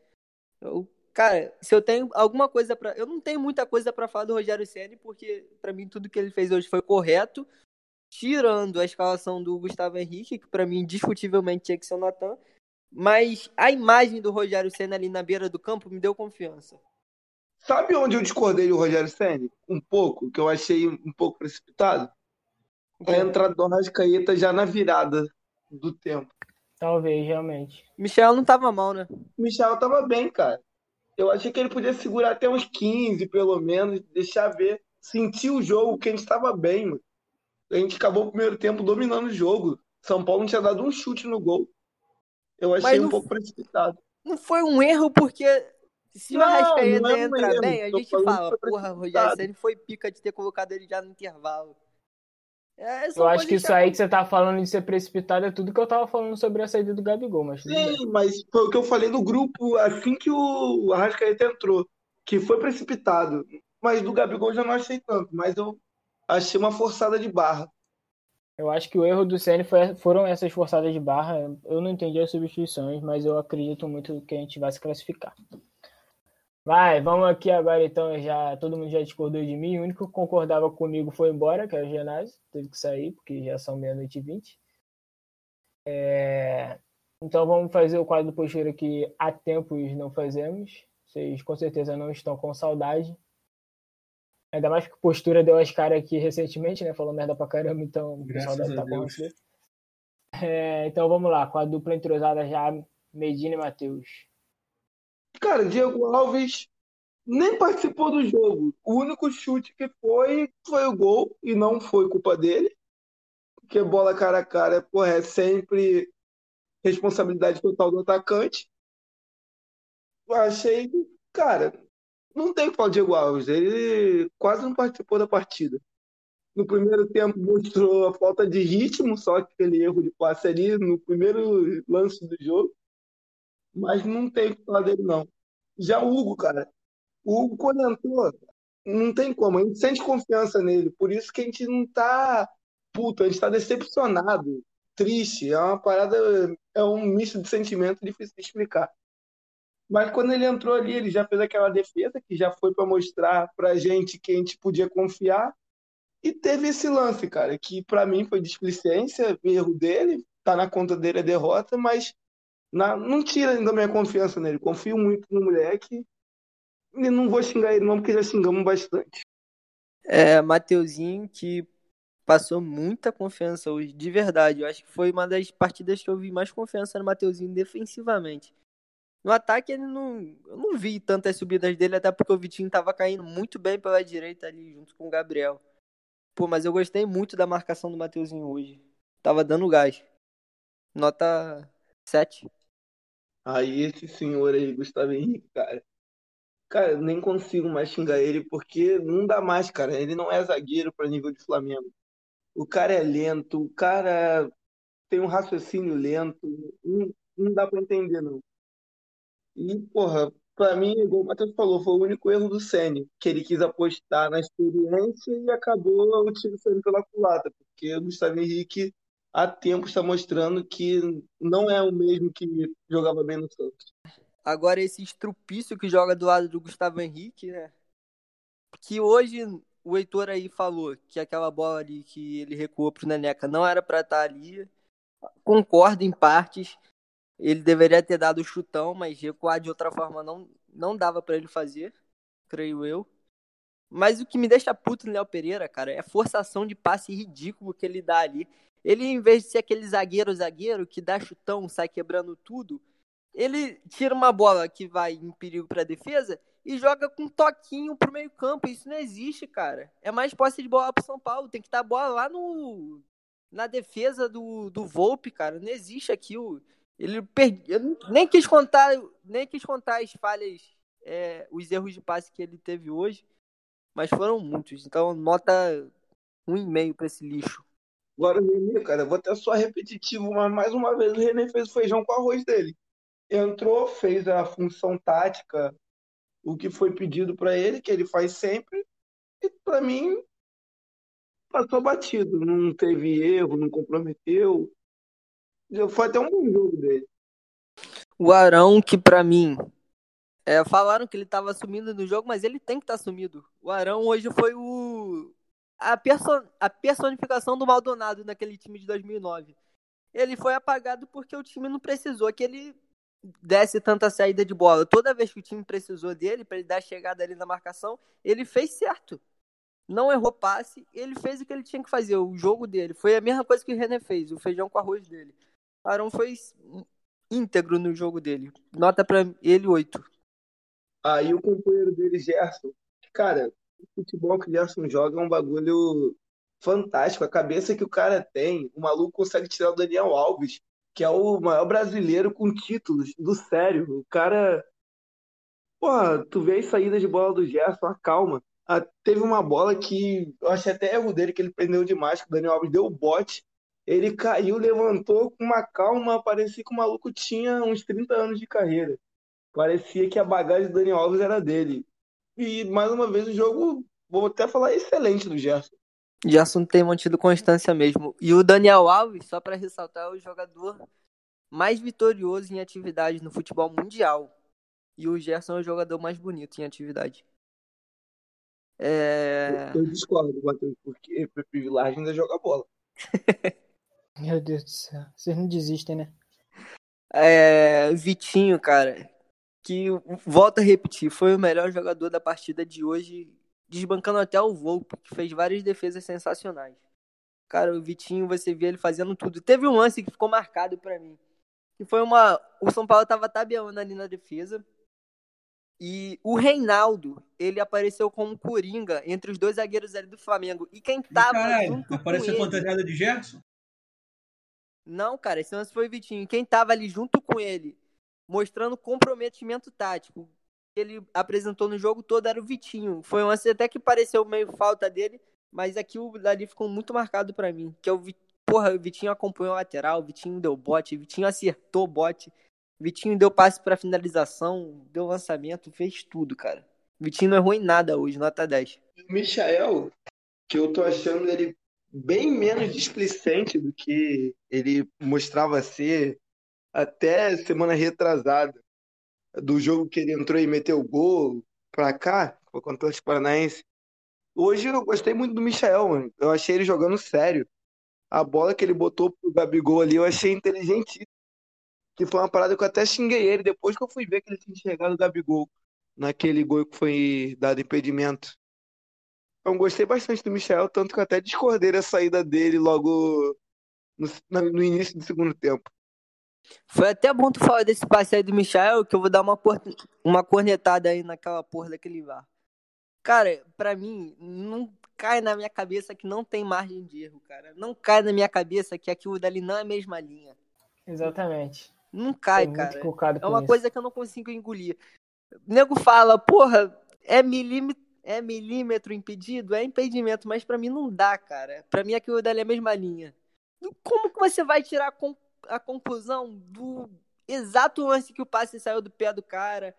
Eu, cara, se eu tenho alguma coisa pra. Eu não tenho muita coisa pra falar do Rogério Ceni porque pra mim tudo que ele fez hoje foi correto. Tirando a escalação do Gustavo Henrique, que pra mim indiscutivelmente tinha que ser o Natan. Mas a imagem do Rogério Ceni ali na beira do campo me deu confiança. Sabe onde eu discordei do Rogério Senni? Um pouco, que eu achei um pouco precipitado? A entrada do Arrascaeta já na virada do tempo. talvez realmente. Michel não tava mal, né? O Michel tava bem, cara. Eu achei que ele podia segurar até uns 15, pelo menos, deixar ver, sentir o jogo, que a gente tava bem, mano. A gente acabou o primeiro tempo dominando o jogo. São Paulo não tinha dado um chute no gol. Eu achei um pouco precipitado. Não foi um erro porque se o Arrascaeta não é entrar erro. bem, a Tô gente fala, porra, o Rogério precipitado. Ceni foi pica de ter colocado ele já no intervalo. É, são Eu acho que isso aí que você tá falando de ser precipitado é tudo que eu tava falando sobre a saída do Gabigol, mas. Sim, mas foi o que eu falei no grupo assim que o Arrascaeta entrou, que foi precipitado. Mas do Gabigol eu já não achei tanto, mas eu achei uma forçada de barra. Eu acho que o erro do Ceni foram essas forçadas de barra. Eu não entendi as substituições, mas eu acredito muito que a gente vai se classificar. Vai, vamos aqui agora então. Já todo mundo já discordou de mim. O único que concordava comigo foi embora, que era o Genásio. Teve que sair, porque já são meia-noite e vinte. É, Então vamos fazer o quadro do que há tempos não fazemos. Vocês com certeza não estão com saudade. Ainda mais que a postura deu as caras aqui recentemente, né? Falou merda pra caramba, então o pessoal deve a estar. É, então vamos lá, com a dupla entrosada já, Medina e Matheus. Cara, Diego Alves nem participou do jogo. O único chute que foi foi o gol e não foi culpa dele. Porque bola cara a cara, porra, é sempre responsabilidade total do atacante. Eu achei, que, cara, não tem o que falar do Diego Alves. Ele quase não participou da partida. No primeiro tempo mostrou a falta de ritmo, só aquele erro de passe ali no primeiro lance do jogo. Mas não tem o que falar dele, não. Já o Hugo, cara. O Hugo, quando entrou, não tem como. A gente sente confiança nele. Por isso que a gente não tá puto, a gente tá decepcionado, triste. É uma parada, é um misto de sentimento difícil de explicar. Mas quando ele entrou ali, ele já fez aquela defesa que já foi para mostrar pra gente que a gente podia confiar. E teve esse lance, cara, que pra mim foi displicência, erro dele, tá na conta dele a derrota, mas na- não tira ainda a minha confiança nele. Confio muito no moleque. E não vou xingar ele não, porque já xingamos bastante. É, Mateuzinho que passou muita confiança hoje, de verdade. Eu acho que foi uma das partidas que eu vi mais confiança no Mateuzinho defensivamente. No ataque, ele não. Eu não vi tantas subidas dele, até porque o Vitinho tava caindo muito bem pela direita ali, junto com o Gabriel. Pô, mas eu gostei muito da marcação do Mateuzinho hoje. Tava dando gás. Nota 7. Aí esse senhor aí, Gustavo Henrique, cara. Cara, nem consigo mais xingar ele porque não dá mais, cara. Ele não é zagueiro para nível de Flamengo. O cara é lento, o cara tem um raciocínio lento. Não, não dá para entender, não. E, porra, pra mim, igual o Matheus falou, foi o único erro do Ceni, que ele quis apostar na experiência e acabou o time saindo pela culatra, porque o Gustavo Henrique há tempo está mostrando que não é o mesmo que jogava bem no Santos. Agora esse estrupício que joga do lado do Gustavo Henrique, né? Que hoje o Heitor aí falou que aquela bola ali que ele recuou pro Neneca não era para estar ali. Concordo em partes. Ele deveria ter dado o chutão, mas recuar de outra forma não, não dava para ele fazer, creio eu. Mas o que me deixa puto no Léo Pereira, cara, é a forçação de passe ridículo que ele dá ali. Ele, em vez de ser aquele zagueiro zagueiro que dá chutão, sai quebrando tudo, ele tira uma bola que vai em perigo para defesa e joga com um toquinho pro meio campo. Isso não existe, cara. É mais posse de bola pro São Paulo. Tem que estar a bola lá no na defesa do, do Volpe, cara. Não existe aquilo. Ele perdeu. Nem quis contar, nem quis contar as falhas, é, os erros de passe que ele teve hoje, mas foram muitos. Então, nota um e meio para esse lixo. Agora o René, cara, vou até só repetitivo, mas mais uma vez o René fez o feijão com arroz dele. Entrou, fez a função tática, o que foi pedido para ele, que ele faz sempre, e para mim passou batido. Não teve erro, não comprometeu. Foi até um bom jogo dele. O Arão, que para mim. É, falaram que ele estava sumindo no jogo, mas ele tem que estar tá sumido. O Arão hoje foi o. A, perso... a personificação do Maldonado naquele time de 2009. Ele foi apagado porque o time não precisou que ele desse tanta saída de bola. Toda vez que o time precisou dele, para ele dar a chegada ali na marcação, ele fez certo. Não errou passe, ele fez o que ele tinha que fazer, o jogo dele. Foi a mesma coisa que o René fez, o feijão com arroz dele. Arão foi íntegro no jogo dele. Nota para ele 8. Aí o companheiro dele, Gerson. Cara, o futebol que o Gerson joga é um bagulho fantástico. A cabeça que o cara tem, o maluco consegue tirar o Daniel Alves, que é o maior brasileiro com títulos, do sério. O cara. Porra, tu vê as saídas de bola do Gerson, a calma. Ah, teve uma bola que eu achei até erro dele, que ele prendeu demais, que o Daniel Alves deu o bote ele caiu, levantou com uma calma, parecia que o maluco tinha uns 30 anos de carreira. Parecia que a bagagem do Daniel Alves era dele. E mais uma vez o jogo, vou até falar, excelente do Gerson. Gerson tem mantido constância mesmo. E o Daniel Alves, só para ressaltar, é o jogador mais vitorioso em atividade no futebol mundial. E o Gerson é o jogador mais bonito em atividade. É... Eu, eu discordo, porque o Pivilar ainda joga bola. (laughs) Meu Deus do céu. Vocês não desistem, né? É, Vitinho, cara, que volta a repetir, foi o melhor jogador da partida de hoje, desbancando até o Volpe, que fez várias defesas sensacionais. Cara, o Vitinho, você via ele fazendo tudo. Teve um lance que ficou marcado para mim. Que foi uma. O São Paulo tava tabeando ali na defesa. E o Reinaldo, ele apareceu como coringa entre os dois zagueiros ali do Flamengo. E quem tava. Caralho, junto apareceu com fantasiada de Gerson? Não, cara, esse lance foi o Vitinho. Quem tava ali junto com ele, mostrando comprometimento tático, que ele apresentou no jogo todo era o Vitinho. Foi um lance até que pareceu meio falta dele, mas aqui o dali ficou muito marcado para mim. Que é o Porra, o Vitinho acompanhou a lateral, o Vitinho deu bote, o Vitinho acertou o bote, o Vitinho deu passe para finalização, deu lançamento, fez tudo, cara. O Vitinho não errou em nada hoje, nota 10. O Michael, que eu tô achando ele bem menos displicente do que ele mostrava ser até semana retrasada do jogo que ele entrou e meteu o gol pra cá, contra o Atlético Paranaense. Hoje eu gostei muito do Michael, mano. Eu achei ele jogando sério. A bola que ele botou pro Gabigol ali, eu achei inteligente. Que foi uma parada que eu até xinguei ele depois que eu fui ver que ele tinha enxergado o Gabigol naquele gol que foi dado impedimento. Então, gostei bastante do Michel, tanto que eu até discordei da saída dele logo no, no início do segundo tempo. Foi até bom tu falar desse passe aí do Michel, que eu vou dar uma, por... uma cornetada aí naquela porra daquele VAR. Cara, pra mim, não cai na minha cabeça que não tem margem de erro, cara. Não cai na minha cabeça que aquilo dali não é a mesma linha. Exatamente. Não cai, cara. É uma isso. coisa que eu não consigo engolir. O nego fala, porra, é milímetro, é milímetro impedido? É impedimento, mas pra mim não dá, cara. Pra mim aquilo dali é a mesma linha. Como que você vai tirar a, con- a conclusão do exato lance que o passe saiu do pé do cara?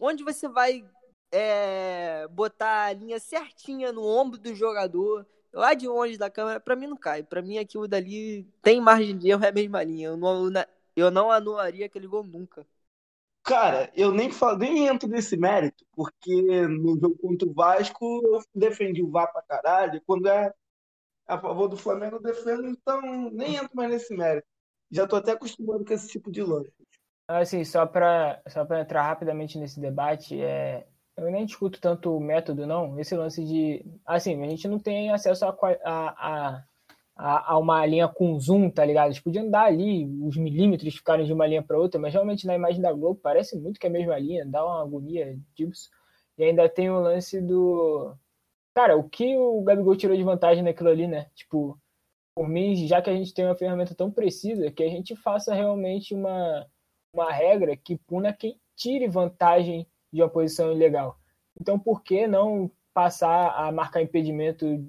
Onde você vai é, botar a linha certinha no ombro do jogador? Lá de longe da câmera, pra mim não cai. Pra mim aquilo dali tem margem de erro, é a mesma linha. Eu não, eu não anularia aquele gol nunca. Cara, eu nem falo, nem entro nesse mérito, porque no jogo contra o Vasco eu defendi o VAR pra caralho. Quando é a favor do Flamengo, eu defendo, então nem entro mais nesse mérito. Já tô até acostumado com esse tipo de lance. Assim, só para só pra entrar rapidamente nesse debate, é, eu nem discuto tanto o método, não. Esse lance de. Assim, a gente não tem acesso a, a, a, a, a uma linha com zoom, tá ligado? Eles podiam dar ali os milímetros ficarem de uma linha para outra, mas realmente na imagem da Globo parece muito que é a mesma linha, dá uma agonia disso. E ainda tem o lance do. Cara, o que o Gabigol tirou de vantagem naquilo ali, né? Tipo, por mim, já que a gente tem uma ferramenta tão precisa, que a gente faça realmente uma uma regra que puna quem tire vantagem de uma posição ilegal. Então, por que não passar a marcar impedimento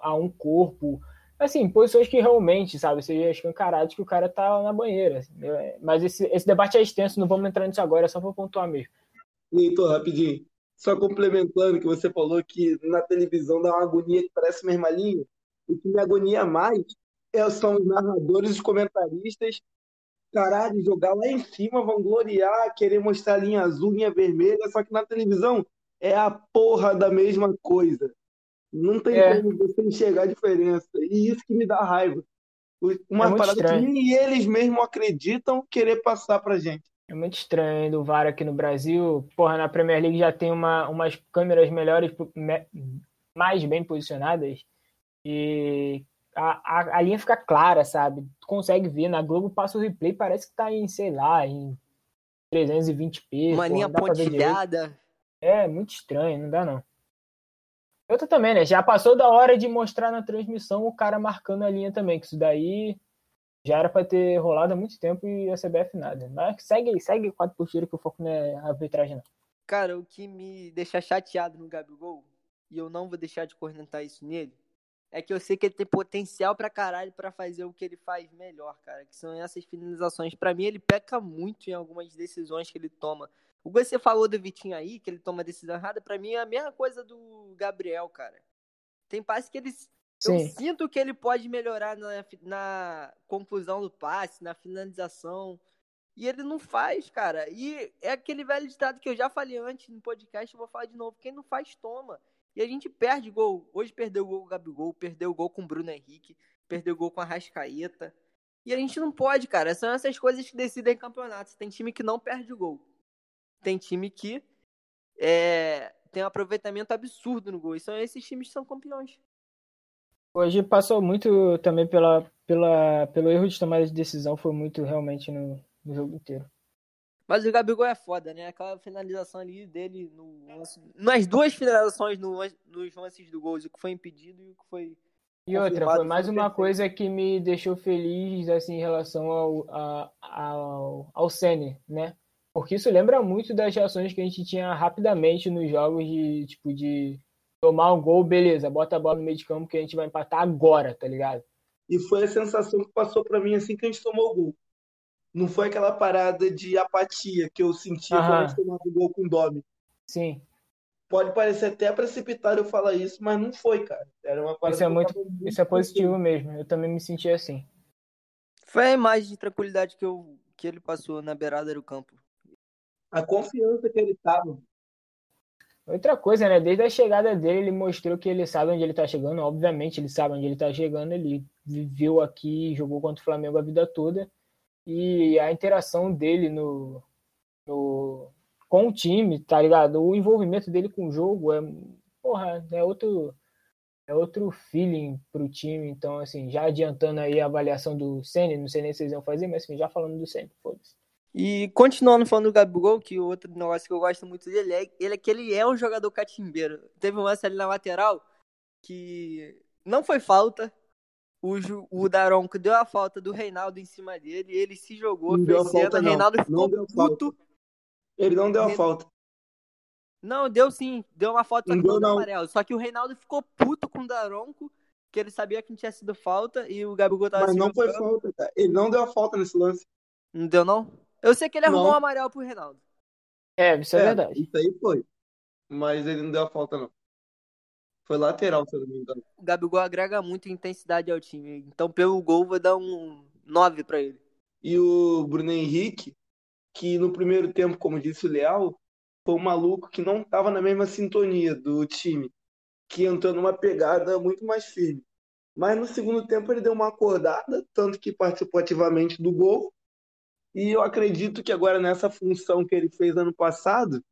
a um corpo? Assim, posições que realmente, sabe, seja escancarado que o cara tá na banheira. né? Mas esse, esse debate é extenso, não vamos entrar nisso agora, é só para pontuar mesmo. Heitor, rapidinho. Só complementando que você falou que na televisão dá uma agonia que parece mesma linha. O que me agonia mais é- são os narradores, os comentaristas. Caralho, jogar lá em cima, vão gloriar, querer mostrar linha azul, linha vermelha, só que na televisão é a porra da mesma coisa. Não tem É. como você enxergar a diferença. E isso que me dá raiva. Uma É parada que estranho. nem eles mesmos acreditam querer passar pra gente. É muito estranho do VAR aqui no Brasil. Porra, na Premier League já tem uma, umas câmeras melhores, me- mais bem posicionadas. E a, a, a linha fica clara, sabe? Tu consegue ver. Na Globo passa o replay, parece que tá em, sei lá, em 320p. Uma porra, linha pontilhada. É, muito estranho, não dá não. Outra também, né? Já passou da hora de mostrar na transmissão o cara marcando a linha também, que isso daí já era pra ter rolado há muito tempo e a CBF nada. Mas segue, segue quatro por tiro que o foco não é arbitragem, não. Cara, o que me deixa chateado no Gabigol, e eu não vou deixar de cornetar isso nele, é que eu sei que ele tem potencial pra caralho pra fazer o que ele faz melhor, cara. Que são essas finalizações. Pra mim, ele peca muito em algumas decisões que ele toma. O que você falou do Vitinho aí, que ele toma decisão errada, pra mim é a mesma coisa do Gabriel, cara. Tem passe que ele. Eu Sim. sinto que ele pode melhorar na, na conclusão do passe, na finalização. E ele não faz, cara. E é aquele velho ditado que eu já falei antes no podcast, eu vou falar de novo. Quem não faz, toma. E a gente perde gol. Hoje perdeu o gol com o Gabigol, perdeu o gol com o Bruno Henrique, perdeu o gol com a Rascaeta. E a gente não pode, cara. São essas coisas que decidem campeonatos. Tem time que não perde o gol. Tem time que é, tem um aproveitamento absurdo no gol. E são esses times que são campeões. Hoje passou muito também pela, pela, pelo erro de tomada de decisão, foi muito realmente no, no jogo inteiro. Mas o Gabigol é foda, né? Aquela finalização ali dele no nas duas finalizações no, nos lances do gol, o que foi impedido e o que foi. E outra, foi mais foi uma perfeito. coisa que me deixou feliz assim, em relação ao, a- ao, ao Sene, né? Porque isso lembra muito das reações que a gente tinha rapidamente nos jogos de, tipo, de tomar um gol, beleza, bota a bola no meio de campo que a gente vai empatar agora, tá ligado? E foi a sensação que passou pra mim assim que a gente tomou o gol. Não foi aquela parada de apatia que eu sentia quando a Aham. gente tomava o gol com o Domi. Sim, Pode parecer até precipitado eu falar isso, mas não foi, cara. Era uma parada Isso é muito- muito isso é positivo mesmo. Eu também me senti assim. Foi a imagem de tranquilidade que, eu, que ele passou na beirada do campo. A confiança que ele tava. Outra coisa, né? Desde a chegada dele, ele mostrou que ele sabe onde ele tá chegando. Obviamente, ele sabe onde ele tá chegando. Ele viveu aqui, jogou contra o Flamengo a vida toda. E a interação dele no, no, com o time, tá ligado? O envolvimento dele com o jogo é, porra, é outro, é outro feeling pro time. Então, assim, já adiantando aí a avaliação do Senna, não sei nem se vocês vão fazer, mas assim, já falando do Senna, foda-se. E continuando falando do Gabigol, que o outro negócio que eu gosto muito dele é, ele é que ele é um jogador catimbeiro. Teve um lance ali na lateral que não foi falta. O, Ju, o Daronco deu a falta do Reinaldo em cima dele, ele se jogou, Não fez cena, falta, não. Reinaldo Não ficou falta. puto. Ele não deu a falta. Não, deu sim, deu uma falta, Não não deu, não. amarelo. Só que o Reinaldo ficou puto com o Daronco, que ele sabia que não tinha sido falta, e o Gabigol tava Mas não foi falta, cara. Ele não deu a falta nesse lance. Não deu, não? Eu sei que ele arrumou Não. um amarelo pro Reinaldo. É, isso é, verdade. Isso aí foi. Mas ele não deu a falta, não. Foi lateral, se eu não me engano. O Gabigol agrega muito intensidade ao time. Então, pelo gol, vou dar um 9 pra ele. E o Bruno Henrique, que no primeiro tempo, como disse o Leal, foi um maluco que não estava na mesma sintonia do time, que entrou numa pegada muito mais firme. Mas no segundo tempo ele deu uma acordada, tanto que participou ativamente do gol. E eu acredito que agora nessa função que ele fez ano passado,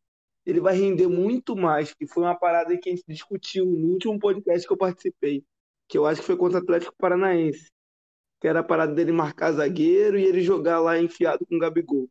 ele vai render muito mais, que foi uma parada que a gente discutiu no último podcast que eu participei, que eu acho que foi contra o Atlético Paranaense que era a parada dele marcar zagueiro e ele jogar lá enfiado com o Gabigol.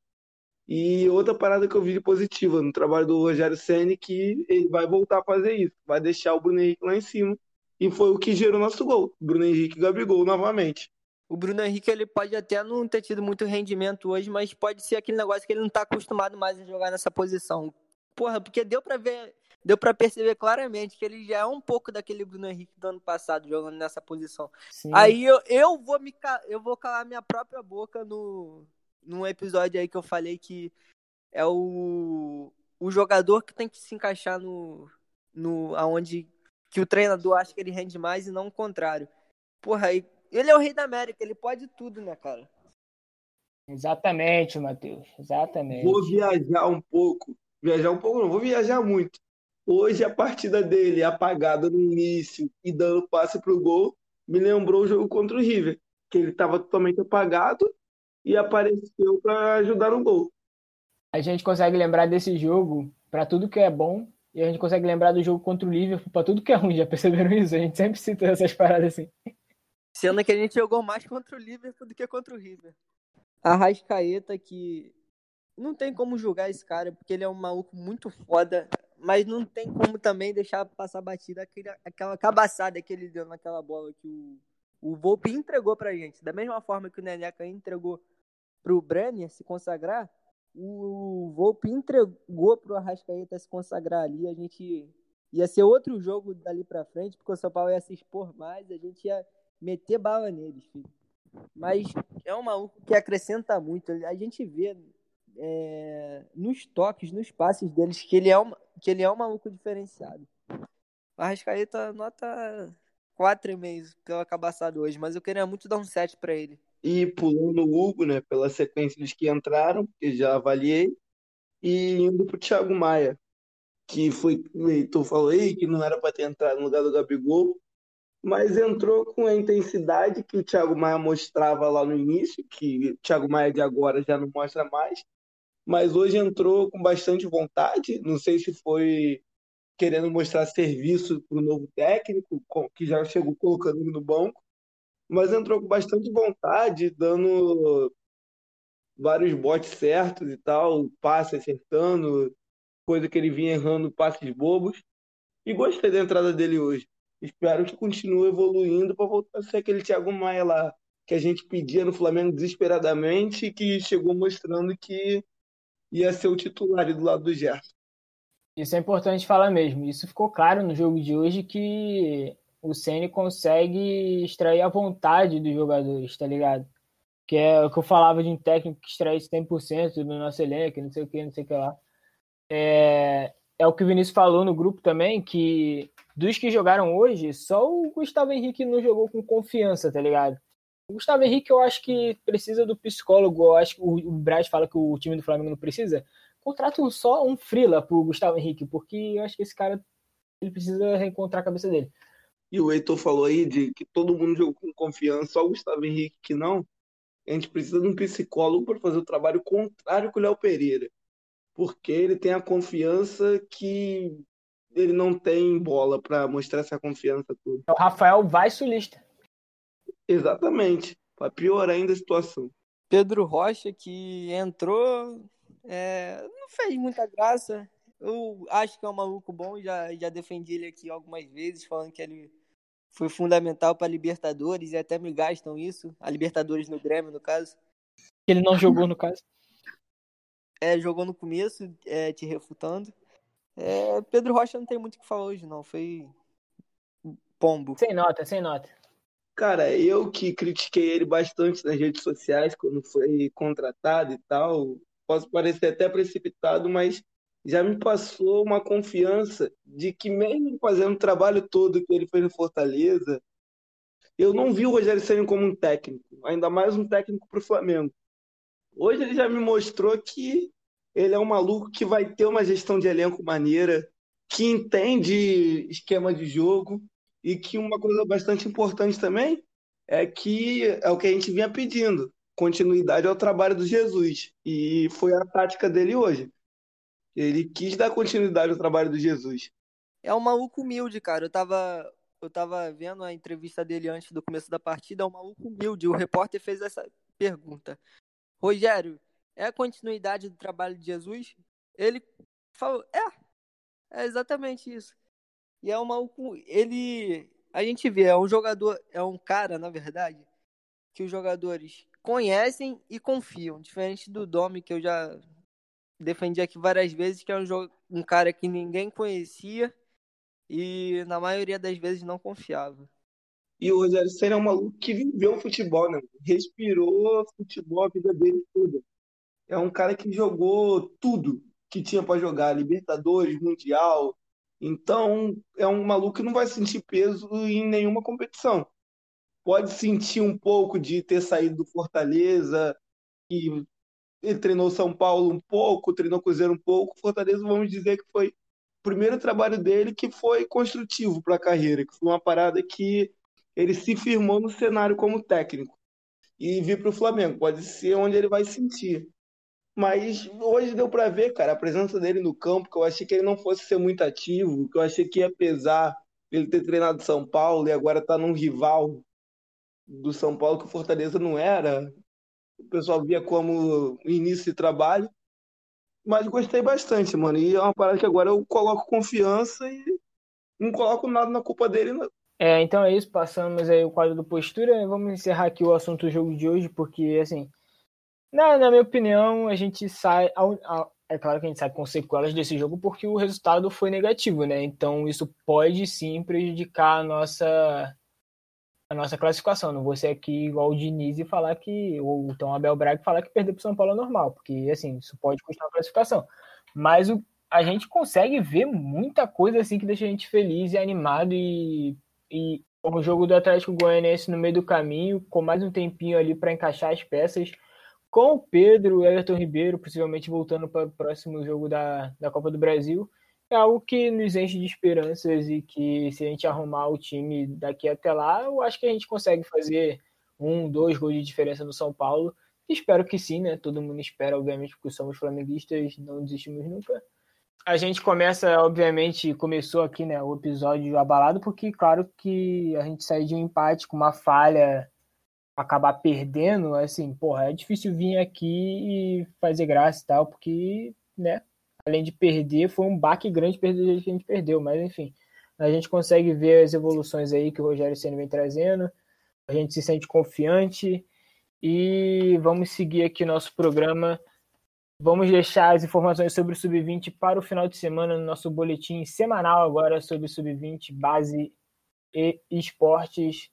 E outra parada que eu vi de positiva no trabalho do Rogério Ceni que ele vai voltar a fazer isso, vai deixar o Bruno Henrique lá em cima. E foi o que gerou nosso gol, Bruno Henrique e Gabigol novamente. O Bruno Henrique ele pode até não ter tido muito rendimento hoje, mas pode ser aquele negócio que ele não tá acostumado mais a jogar nessa posição. Porra, porque deu pra ver, deu para perceber claramente que ele já é um pouco daquele Bruno Henrique do ano passado jogando nessa posição. Sim. Aí eu, eu vou me eu vou calar minha própria boca no num episódio aí que eu falei que é o o jogador que tem que se encaixar no no aonde que o treinador acha que ele rende mais e não o contrário. Porra, aí ele é o rei da América, ele pode tudo, né, cara? Exatamente, Matheus. Exatamente. Vou viajar um pouco, viajar um pouco não, vou viajar muito. Hoje a partida dele apagada no início e dando passe pro gol me lembrou o jogo contra o River, que ele estava totalmente apagado e apareceu para ajudar no gol. A gente consegue lembrar desse jogo pra tudo que é bom e a gente consegue lembrar do jogo contra o Liverpool pra tudo que é ruim. Já perceberam isso? A gente sempre cita essas paradas assim. Sendo que a gente jogou mais contra o Liverpool do que contra o River. A Rascaeta que não tem como julgar esse cara, porque ele é um maluco muito foda, mas não tem como também deixar passar batida aquele, aquela cabaçada que ele deu naquela bola que o, o Volpe entregou pra gente. Da mesma forma que o Neneca entregou pro Brenner se consagrar, o Volpe entregou pro Arrascaeta se consagrar ali. A gente ia ser outro jogo dali pra frente, porque o São Paulo ia se expor mais, a gente ia meter bala neles, filho. Mas é um maluco que acrescenta muito. A gente vê é, nos toques, nos passes deles, que ele é um, que ele é um maluco diferenciado. O Arrascaeta nota 4,5 pelo cabaçado hoje, mas eu queria muito dar um 7 pra ele. E pulando o Hugo, né, pela sequência dos que entraram, que já avaliei, e indo pro Thiago Maia, que foi, Heitor falou aí, que não era para ter entrado no lugar do Gabigol, mas entrou com a intensidade que o Thiago Maia mostrava lá no início, que o Thiago Maia de agora já não mostra mais, mas hoje entrou com bastante vontade, não sei se foi querendo mostrar serviço para o novo técnico, que já chegou colocando no banco, mas entrou com bastante vontade, dando vários botes certos e tal, passe acertando, coisa que ele vinha errando, passes bobos. E gostei da entrada dele hoje. Espero que continue evoluindo para voltar a ser aquele Thiago Maia lá que a gente pedia no Flamengo desesperadamente e que chegou mostrando que ia ser o titular do lado do Gerson. Isso é importante falar mesmo. Isso ficou claro no jogo de hoje que o Ceni consegue extrair a vontade dos jogadores, tá ligado? Que é o que eu falava de um técnico que extrai 100% do nosso elenco, não sei o que, não sei o que lá. É, é o que o Vinícius falou no grupo também, que dos que jogaram hoje, só o Gustavo Henrique não jogou com confiança, tá ligado? O Gustavo Henrique eu acho que precisa do psicólogo, eu acho que o, Braz fala que o time do Flamengo não precisa, contrata um, só um frila pro Gustavo Henrique, porque eu acho que esse cara ele precisa reencontrar a cabeça dele. E o Heitor falou aí de que todo mundo jogou com confiança, só o Gustavo Henrique que não. A gente precisa de um psicólogo para fazer o trabalho contrário com o Léo Pereira. Porque ele tem a confiança que ele não tem bola para mostrar essa confiança toda. O Rafael vai sulista. Exatamente. Para piorar ainda a situação. Pedro Rocha, que entrou, é, não fez muita graça. Eu acho que é um maluco bom, já, já defendi ele aqui algumas vezes, falando que ele foi fundamental para a Libertadores e até me gastam isso. A Libertadores no Grêmio, no caso. Ele não jogou, no caso. É, jogou no começo, é, te refutando. É, Pedro Rocha não tem muito o que falar hoje, não. Foi pombo. Sem nota, sem nota. Cara, eu que critiquei ele bastante nas redes sociais quando foi contratado e tal, posso parecer até precipitado, mas já me passou uma confiança de que mesmo fazendo o trabalho todo que ele fez no Fortaleza, eu não vi o Rogério Ceni como um técnico, ainda mais um técnico para o Flamengo. Hoje ele já me mostrou que ele é um maluco que vai ter uma gestão de elenco maneira, que entende esquema de jogo e que uma coisa bastante importante também é que é o que a gente vinha pedindo, continuidade ao trabalho do Jesus. E foi a tática dele hoje. Ele quis dar continuidade ao trabalho do Jesus. É um maluco humilde, cara. Eu tava, eu tava vendo a entrevista dele antes do começo da partida. É um maluco humilde. O repórter fez essa pergunta: Rogério, é a continuidade do trabalho de Jesus? Ele falou: é, é exatamente isso. E é um maluco. Ele. A gente vê, é um jogador, é um cara, na verdade, que os jogadores conhecem e confiam. Diferente do Domi, que eu já defendi aqui várias vezes, que é um, um cara que ninguém conhecia e na maioria das vezes não confiava. E o Rogério Senna é um maluco que viveu futebol, né? Respirou futebol a vida dele toda. É um cara que jogou tudo que tinha para jogar, Libertadores, Mundial. Então, é um maluco que não vai sentir peso em nenhuma competição. Pode sentir um pouco de ter saído do Fortaleza, e ele treinou São Paulo um pouco, treinou Cruzeiro um pouco. Fortaleza, vamos dizer que foi o primeiro trabalho dele que foi construtivo para a carreira, que foi uma parada que ele se firmou no cenário como técnico. E vir para o Flamengo, pode ser onde ele vai sentir. Mas hoje deu para ver, cara, a presença dele no campo, que eu achei que ele não fosse ser muito ativo, que eu achei que ia pesar ele ter treinado São Paulo e agora tá num rival do São Paulo que o Fortaleza não era o pessoal via como início de trabalho. Mas gostei bastante, mano. E é uma parada que agora eu coloco confiança e não coloco nada na culpa dele. É, então é isso. Passamos aí o quadro do postura. Vamos encerrar aqui o assunto do jogo de hoje, porque, assim, na, na minha opinião, a gente sai. é claro que a gente sai com sequelas desse jogo porque o resultado foi negativo, né? Então isso pode sim prejudicar a nossa a nossa classificação. Não vou ser aqui igual o Diniz e falar que, ou então Abel Braga falar que perder para o São Paulo é normal, porque assim, isso pode custar a classificação. Mas o, a gente consegue ver muita coisa assim que deixa a gente feliz e animado e, e o jogo do Atlético Goianiense no meio do caminho, com mais um tempinho ali para encaixar as peças, com o Pedro, o Everton Ribeiro, possivelmente voltando para o próximo jogo da, da Copa do Brasil é algo que nos enche de esperanças e que se a gente arrumar o time daqui até lá, eu acho que a gente consegue fazer um, dois gols de diferença no São Paulo. Espero que sim, né? Todo mundo espera, obviamente, porque somos flamenguistas, não desistimos nunca. A gente começa, obviamente, começou aqui, né, o episódio abalado, porque, claro, que a gente sai de um empate com uma falha, acabar perdendo, assim, porra, é difícil vir aqui e fazer graça e tal, porque, né, além de perder, foi um baque grande perder jeito que a gente perdeu, mas enfim, a gente consegue ver as evoluções aí que o Rogério Senna vem trazendo, a gente se sente confiante e vamos seguir aqui nosso programa. Vamos deixar as informações sobre o Sub-20 para o final de semana no nosso boletim semanal agora sobre o Sub-20, base e esportes.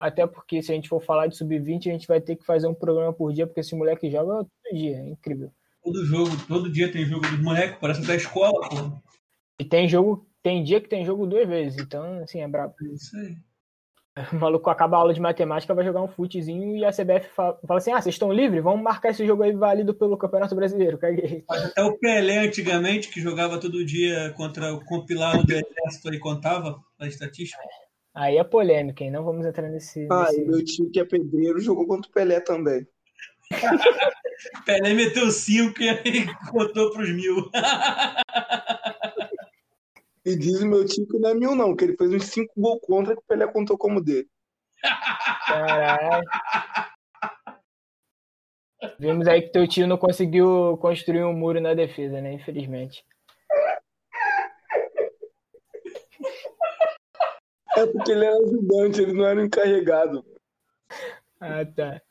Até porque se a gente for falar de Sub-20, a gente vai ter que fazer um programa por dia, porque esse moleque joga todo dia, é incrível. Todo jogo, todo dia tem jogo dos moleques, parece da escola, pô. E tem jogo, tem dia que tem jogo duas vezes, então, assim, é brabo. É isso aí. (laughs) O maluco acaba a aula de matemática, vai jogar um futezinho e a CBF fala, fala assim: ah, vocês estão livres? Vamos marcar esse jogo aí válido pelo Campeonato Brasileiro. (laughs) Caguei. Até o Pelé antigamente, que jogava todo dia contra o compilado do Exército e contava a estatística. Aí é polêmica, hein? Não vamos entrar nesse. Ah, nesse... e meu time que é pedreiro jogou contra o Pelé também. (laughs) Pelé meteu cinco e aí contou pros mil. E diz o meu tio que não é mil, não, que ele fez uns cinco gols contra que o Pelé contou como dele. Caralho. Vimos aí que teu tio não conseguiu construir um muro na defesa, né? Infelizmente. É porque ele era ajudante, ele não era encarregado. Ah, tá.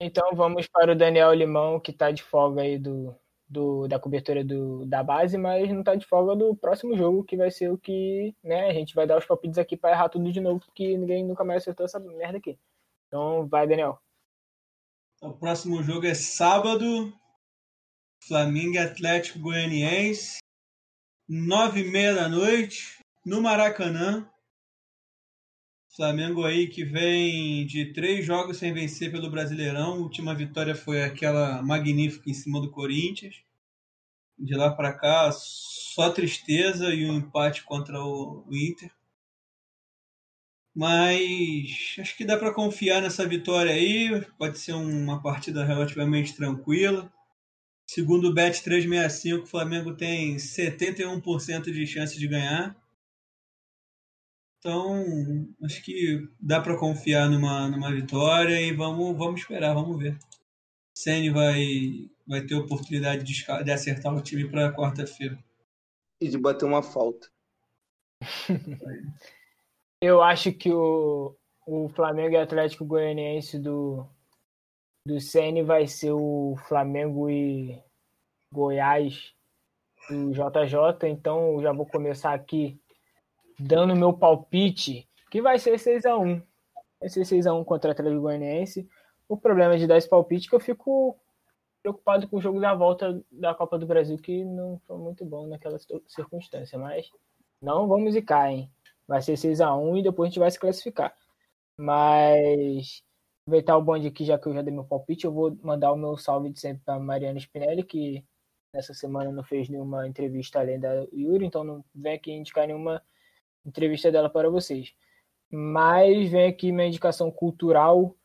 Então vamos para o Daniel Limão, que tá de folga aí do, do, da cobertura do, da base, mas não tá de folga do próximo jogo, que vai ser o que, né, a gente vai dar os palpites aqui para errar tudo de novo, porque ninguém nunca mais acertou essa merda aqui. Então vai, Daniel. O próximo jogo é sábado, Flamengo Atlético Goianiense, nove e meia da noite, no Maracanã. Flamengo aí que vem de três jogos sem vencer pelo Brasileirão. A última vitória foi aquela magnífica em cima do Corinthians. De lá para cá, só tristeza e um empate contra o Inter. Mas acho que dá para confiar nessa vitória aí. Pode ser uma partida relativamente tranquila. Segundo o Bet 365, o Flamengo tem 71% de chance de ganhar. Então, acho que dá para confiar numa, numa vitória e vamos, vamos esperar, vamos ver. Ceni vai, vai ter oportunidade de, de acertar o time para quarta-feira. E de bater uma falta. (laughs) Eu acho que o, o Flamengo e Atlético Goianiense do, do Ceni vai ser o Flamengo e Goiás do JJ. Então, eu já vou começar aqui dando meu palpite, que vai ser 6 a 1 Vai ser 6 a 1 contra o Atlético Goianiense. O problema de dar esse palpite é que eu fico preocupado com o jogo da volta da Copa do Brasil, que não foi muito bom naquela circunstância. Mas não vamos zicar, hein? Vai ser 6 a 1 e depois a gente vai se classificar. Mas aproveitar o bonde aqui, já que eu já dei meu palpite, eu vou mandar o meu salve de sempre para Mariana Spinelli, que nessa semana não fez nenhuma entrevista além da Yuri, então não vem aqui indicar nenhuma entrevista dela para vocês. Mas vem aqui minha indicação cultural.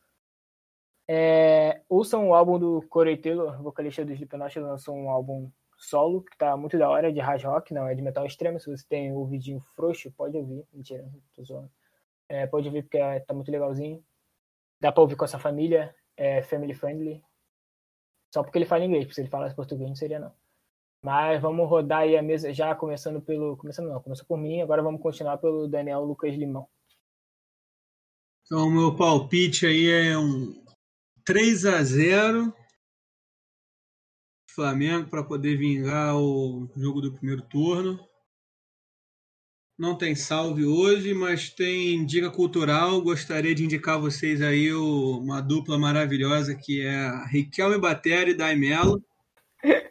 É, ouçam o álbum do Corey Taylor, vocalista do Slipknot, lançou um álbum solo que tá muito da hora, de hard rock, não é de metal extremo. Se você tem o vidinho frouxo, pode ouvir. Mentira, tô zoando. É, pode ouvir porque é, tá muito legalzinho. Dá pra ouvir com essa família, é family friendly. Só porque ele fala inglês, porque se ele falasse português não seria não. Mas vamos rodar aí a mesa já começando pelo. Começando não, começou por mim, agora vamos continuar pelo Daniel Lucas Limão. Então o meu palpite aí é um 3 a 0 Flamengo para poder vingar o jogo do primeiro turno. Não tem salve hoje, mas tem dica cultural. Gostaria de indicar a vocês aí uma dupla maravilhosa que é Riquelme Batera e Daimelo. (laughs)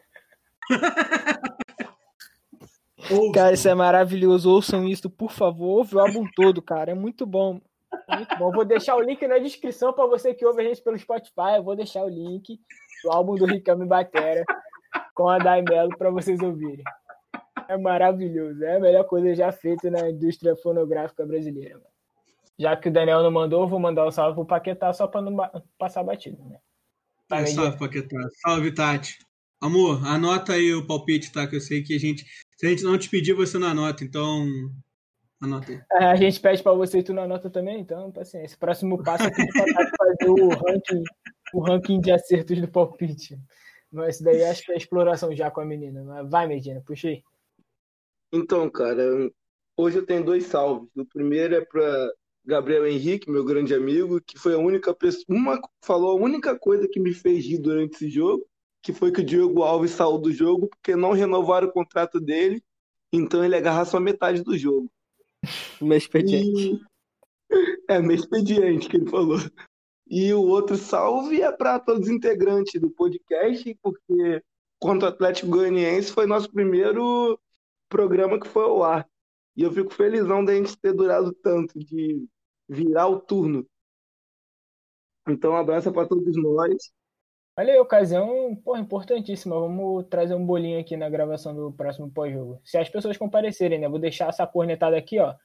cara, isso é maravilhoso. Ouçam isso, por favor. Ouve o álbum todo, cara. É muito bom. É muito bom. Vou deixar o link na descrição para você que ouve a gente pelo Spotify. Eu vou deixar o link do álbum do Ricame Batera com a Daimelo para vocês ouvirem. É maravilhoso. É a melhor coisa já feita na indústria fonográfica brasileira. Mano. Já que o Daniel não mandou, vou mandar o um salve pro Paquetá só para não passar batido, né? É, salve, Paquetá. Salve, Tati. Amor, anota aí o palpite, tá? Que eu sei que a gente. Se a gente não te pedir, você não anota, então. Anota aí. É, a gente pede pra você e tu não anota também, então, paciência. Próximo passo é fazer o ranking, o ranking de acertos do palpite. Mas isso daí acho que é exploração já com a menina. Mas vai, Medina, puxei. Então, cara, hoje eu tenho dois salves. O primeiro é para Gabriel Henrique, meu grande amigo, que foi a única pessoa, uma falou a única coisa que me fez rir durante esse jogo que foi que o Diego Alves saiu do jogo porque não renovaram o contrato dele, então ele agarra só metade do jogo. (laughs) Meu expediente. E... (laughs) É, meu expediente que ele falou. E o outro salve é para todos os integrantes do podcast, porque contra o Atlético Goianiense foi nosso primeiro programa que foi ao ar. E eu fico felizão da gente ter durado tanto, de virar o turno. Então, um abraço para todos nós. Olha aí, ocasião porra, importantíssima. Vamos trazer um bolinho aqui na gravação do próximo pós-jogo. Se as pessoas comparecerem, né? Vou deixar essa cornetada aqui, ó. O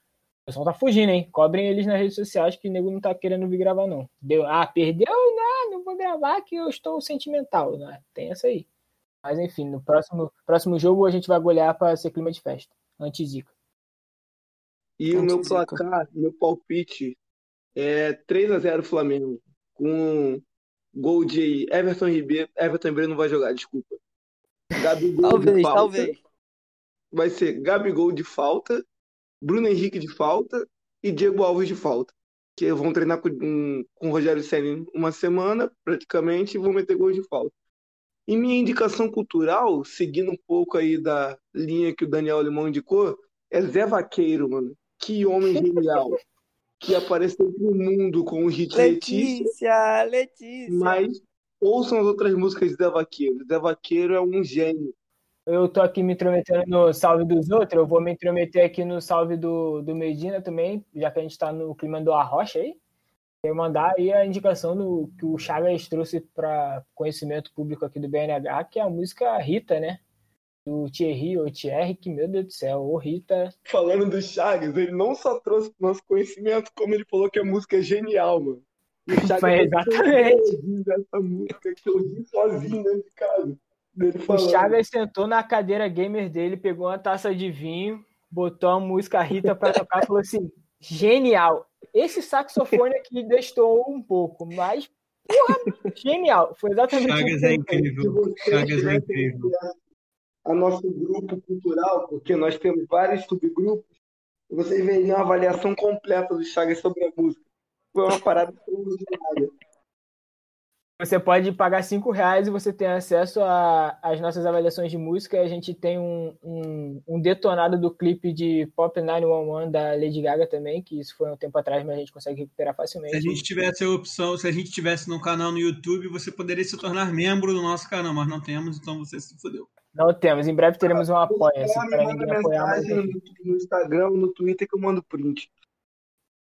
pessoal tá fugindo, hein? Cobrem eles nas redes sociais que o nego não tá querendo vir gravar, não. Deu, ah, perdeu? Não, não vou gravar que eu estou sentimental. Né? Tem essa aí. Mas enfim, no próximo, próximo jogo a gente vai golear para ser clima de festa. Anti-zica. E o meu placar, meu palpite é 3 a 0 Flamengo. Com gol de Everton Ribeiro. Everton Ribeiro não vai jogar, desculpa. Gabigol de Talvez, falta. talvez. Vai ser Gabigol de falta, Bruno Henrique de falta e Diego Alves de falta. Que vão treinar com, com o Rogério Ceni uma semana, praticamente, e vão meter gol de falta. E minha indicação cultural, seguindo um pouco aí da linha que o Daniel Limão indicou, é Zé Vaqueiro, mano. Que homem genial. (laughs) Que apareceu pro mundo com o hit Letícia, Letícia, Letícia. mas ouçam as outras músicas de Zé Vaqueiro. Zé Vaqueiro é um gênio. Eu tô aqui me intrometendo no salve dos outros, eu vou me intrometer aqui no salve do, do Medina também, já que a gente tá no clima do Arrocha aí. Eu mandar aí a indicação do, que o Chagas trouxe para conhecimento público aqui do BNH, que é a música Rita, né? Do Thierry ou Thierry, que meu Deus do céu, ô Rita. Falando do Chagas, ele não só trouxe pro nosso conhecimento, como ele falou que a música é genial, mano. E o Chagas Foi exatamente. essa música que eu ri sozinho dentro de casa. O. Chagas sentou na cadeira gamer dele, pegou uma taça de vinho, botou a música Rita pra tocar e falou assim: genial. Esse saxofone aqui destou um pouco, mas porra, genial. Foi exatamente Chagas é fez. Se incrível. Chagas é incrível. A nosso grupo cultural, porque nós temos vários subgrupos, vocês veriam a avaliação completa do Chagas sobre a música. Foi uma parada extraordinária. Você pode pagar cinco reais e você tem acesso às nossas avaliações de música. A gente tem um, um, um detonado do clipe de Pop 911 da Lady Gaga também, que isso foi um tempo atrás, mas a gente consegue recuperar facilmente. Se a gente tivesse a opção, se a gente tivesse no canal no YouTube, você poderia se tornar membro do nosso canal, mas não temos, então você se fodeu. Não temos. Em breve teremos um apoia-se Só me para ninguém apoiar no, Instagram, no Twitter que eu mando print.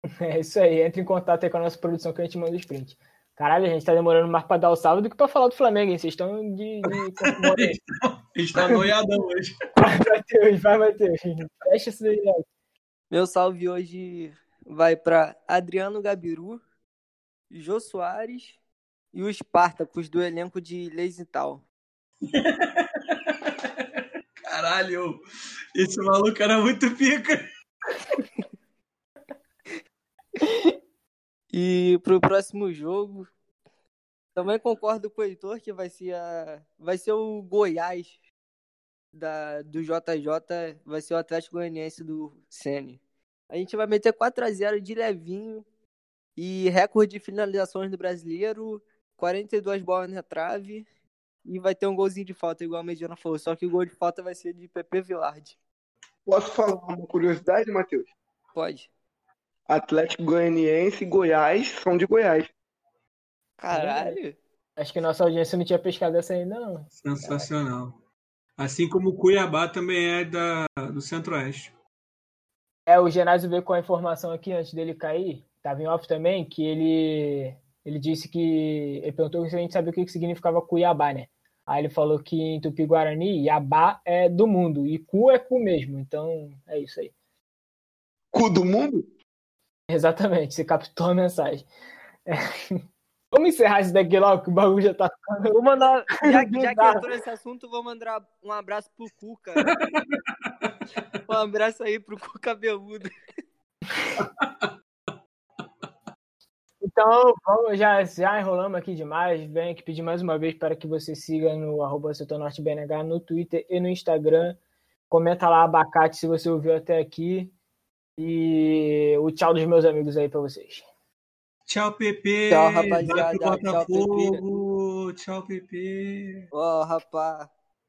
(laughs) É isso aí. Entre em contato aí com a nossa produção que a gente manda os prints. Caralho, a gente tá demorando mais pra dar o salve do que pra falar do Flamengo, hein? Vocês estão de. de... (laughs) A gente tá noiadão hoje. (laughs) vai, Matheus, vai, Matheus. Fecha isso daí, logo. Meu salve hoje vai para Adriano Gabiru, Jô Soares e os Spartacus do elenco de Leisenthal. Caralho, esse maluco era muito pica. (laughs) E pro próximo jogo, também concordo com o Heitor que vai ser, a, vai ser o Goiás da, do JJ, vai ser o Atlético Goianiense do Sene. A gente vai meter 4 a 0 de levinho e recorde de finalizações do brasileiro, 42 bolas na trave e vai ter um golzinho de falta, igual a Mediana falou, só que o gol de falta vai ser de PP Villard. Posso falar uma curiosidade, Matheus? Pode. Atlético Goianiense e Goiás são de Goiás. Caralho. Acho que nossa audiência não tinha pescado essa ainda, não. Sensacional. Assim como o Cuiabá também é da, do Centro-Oeste. É, o Genásio veio com a informação aqui antes dele cair, tava em off também, que ele, ele disse que. Ele perguntou se a gente sabia o que que significava Cuiabá, né? Aí ele falou que em Tupi-Guarani, Iabá é do mundo, e cu é cu mesmo. Então, é isso aí. Cu do mundo? Exatamente, você captou a mensagem. É. (laughs) Vamos encerrar isso daqui logo, que o bagulho já tá ficando. Vou mandar, já, (laughs) já que entrou nesse assunto, vou mandar um abraço pro Cuca. (laughs) um abraço aí pro Cuca cabeludo. Então, vamos, já, já enrolamos aqui demais. Venho aqui pedir mais uma vez para que você siga no arroba setornortebnh no Twitter e no Instagram. Comenta lá abacate se você ouviu até aqui. E o tchau dos meus amigos aí para vocês. Tchau, PP. Tchau, Vai rapaziada. pro Tchau, Botafogo. Tchau, PP. Ó, rapaz.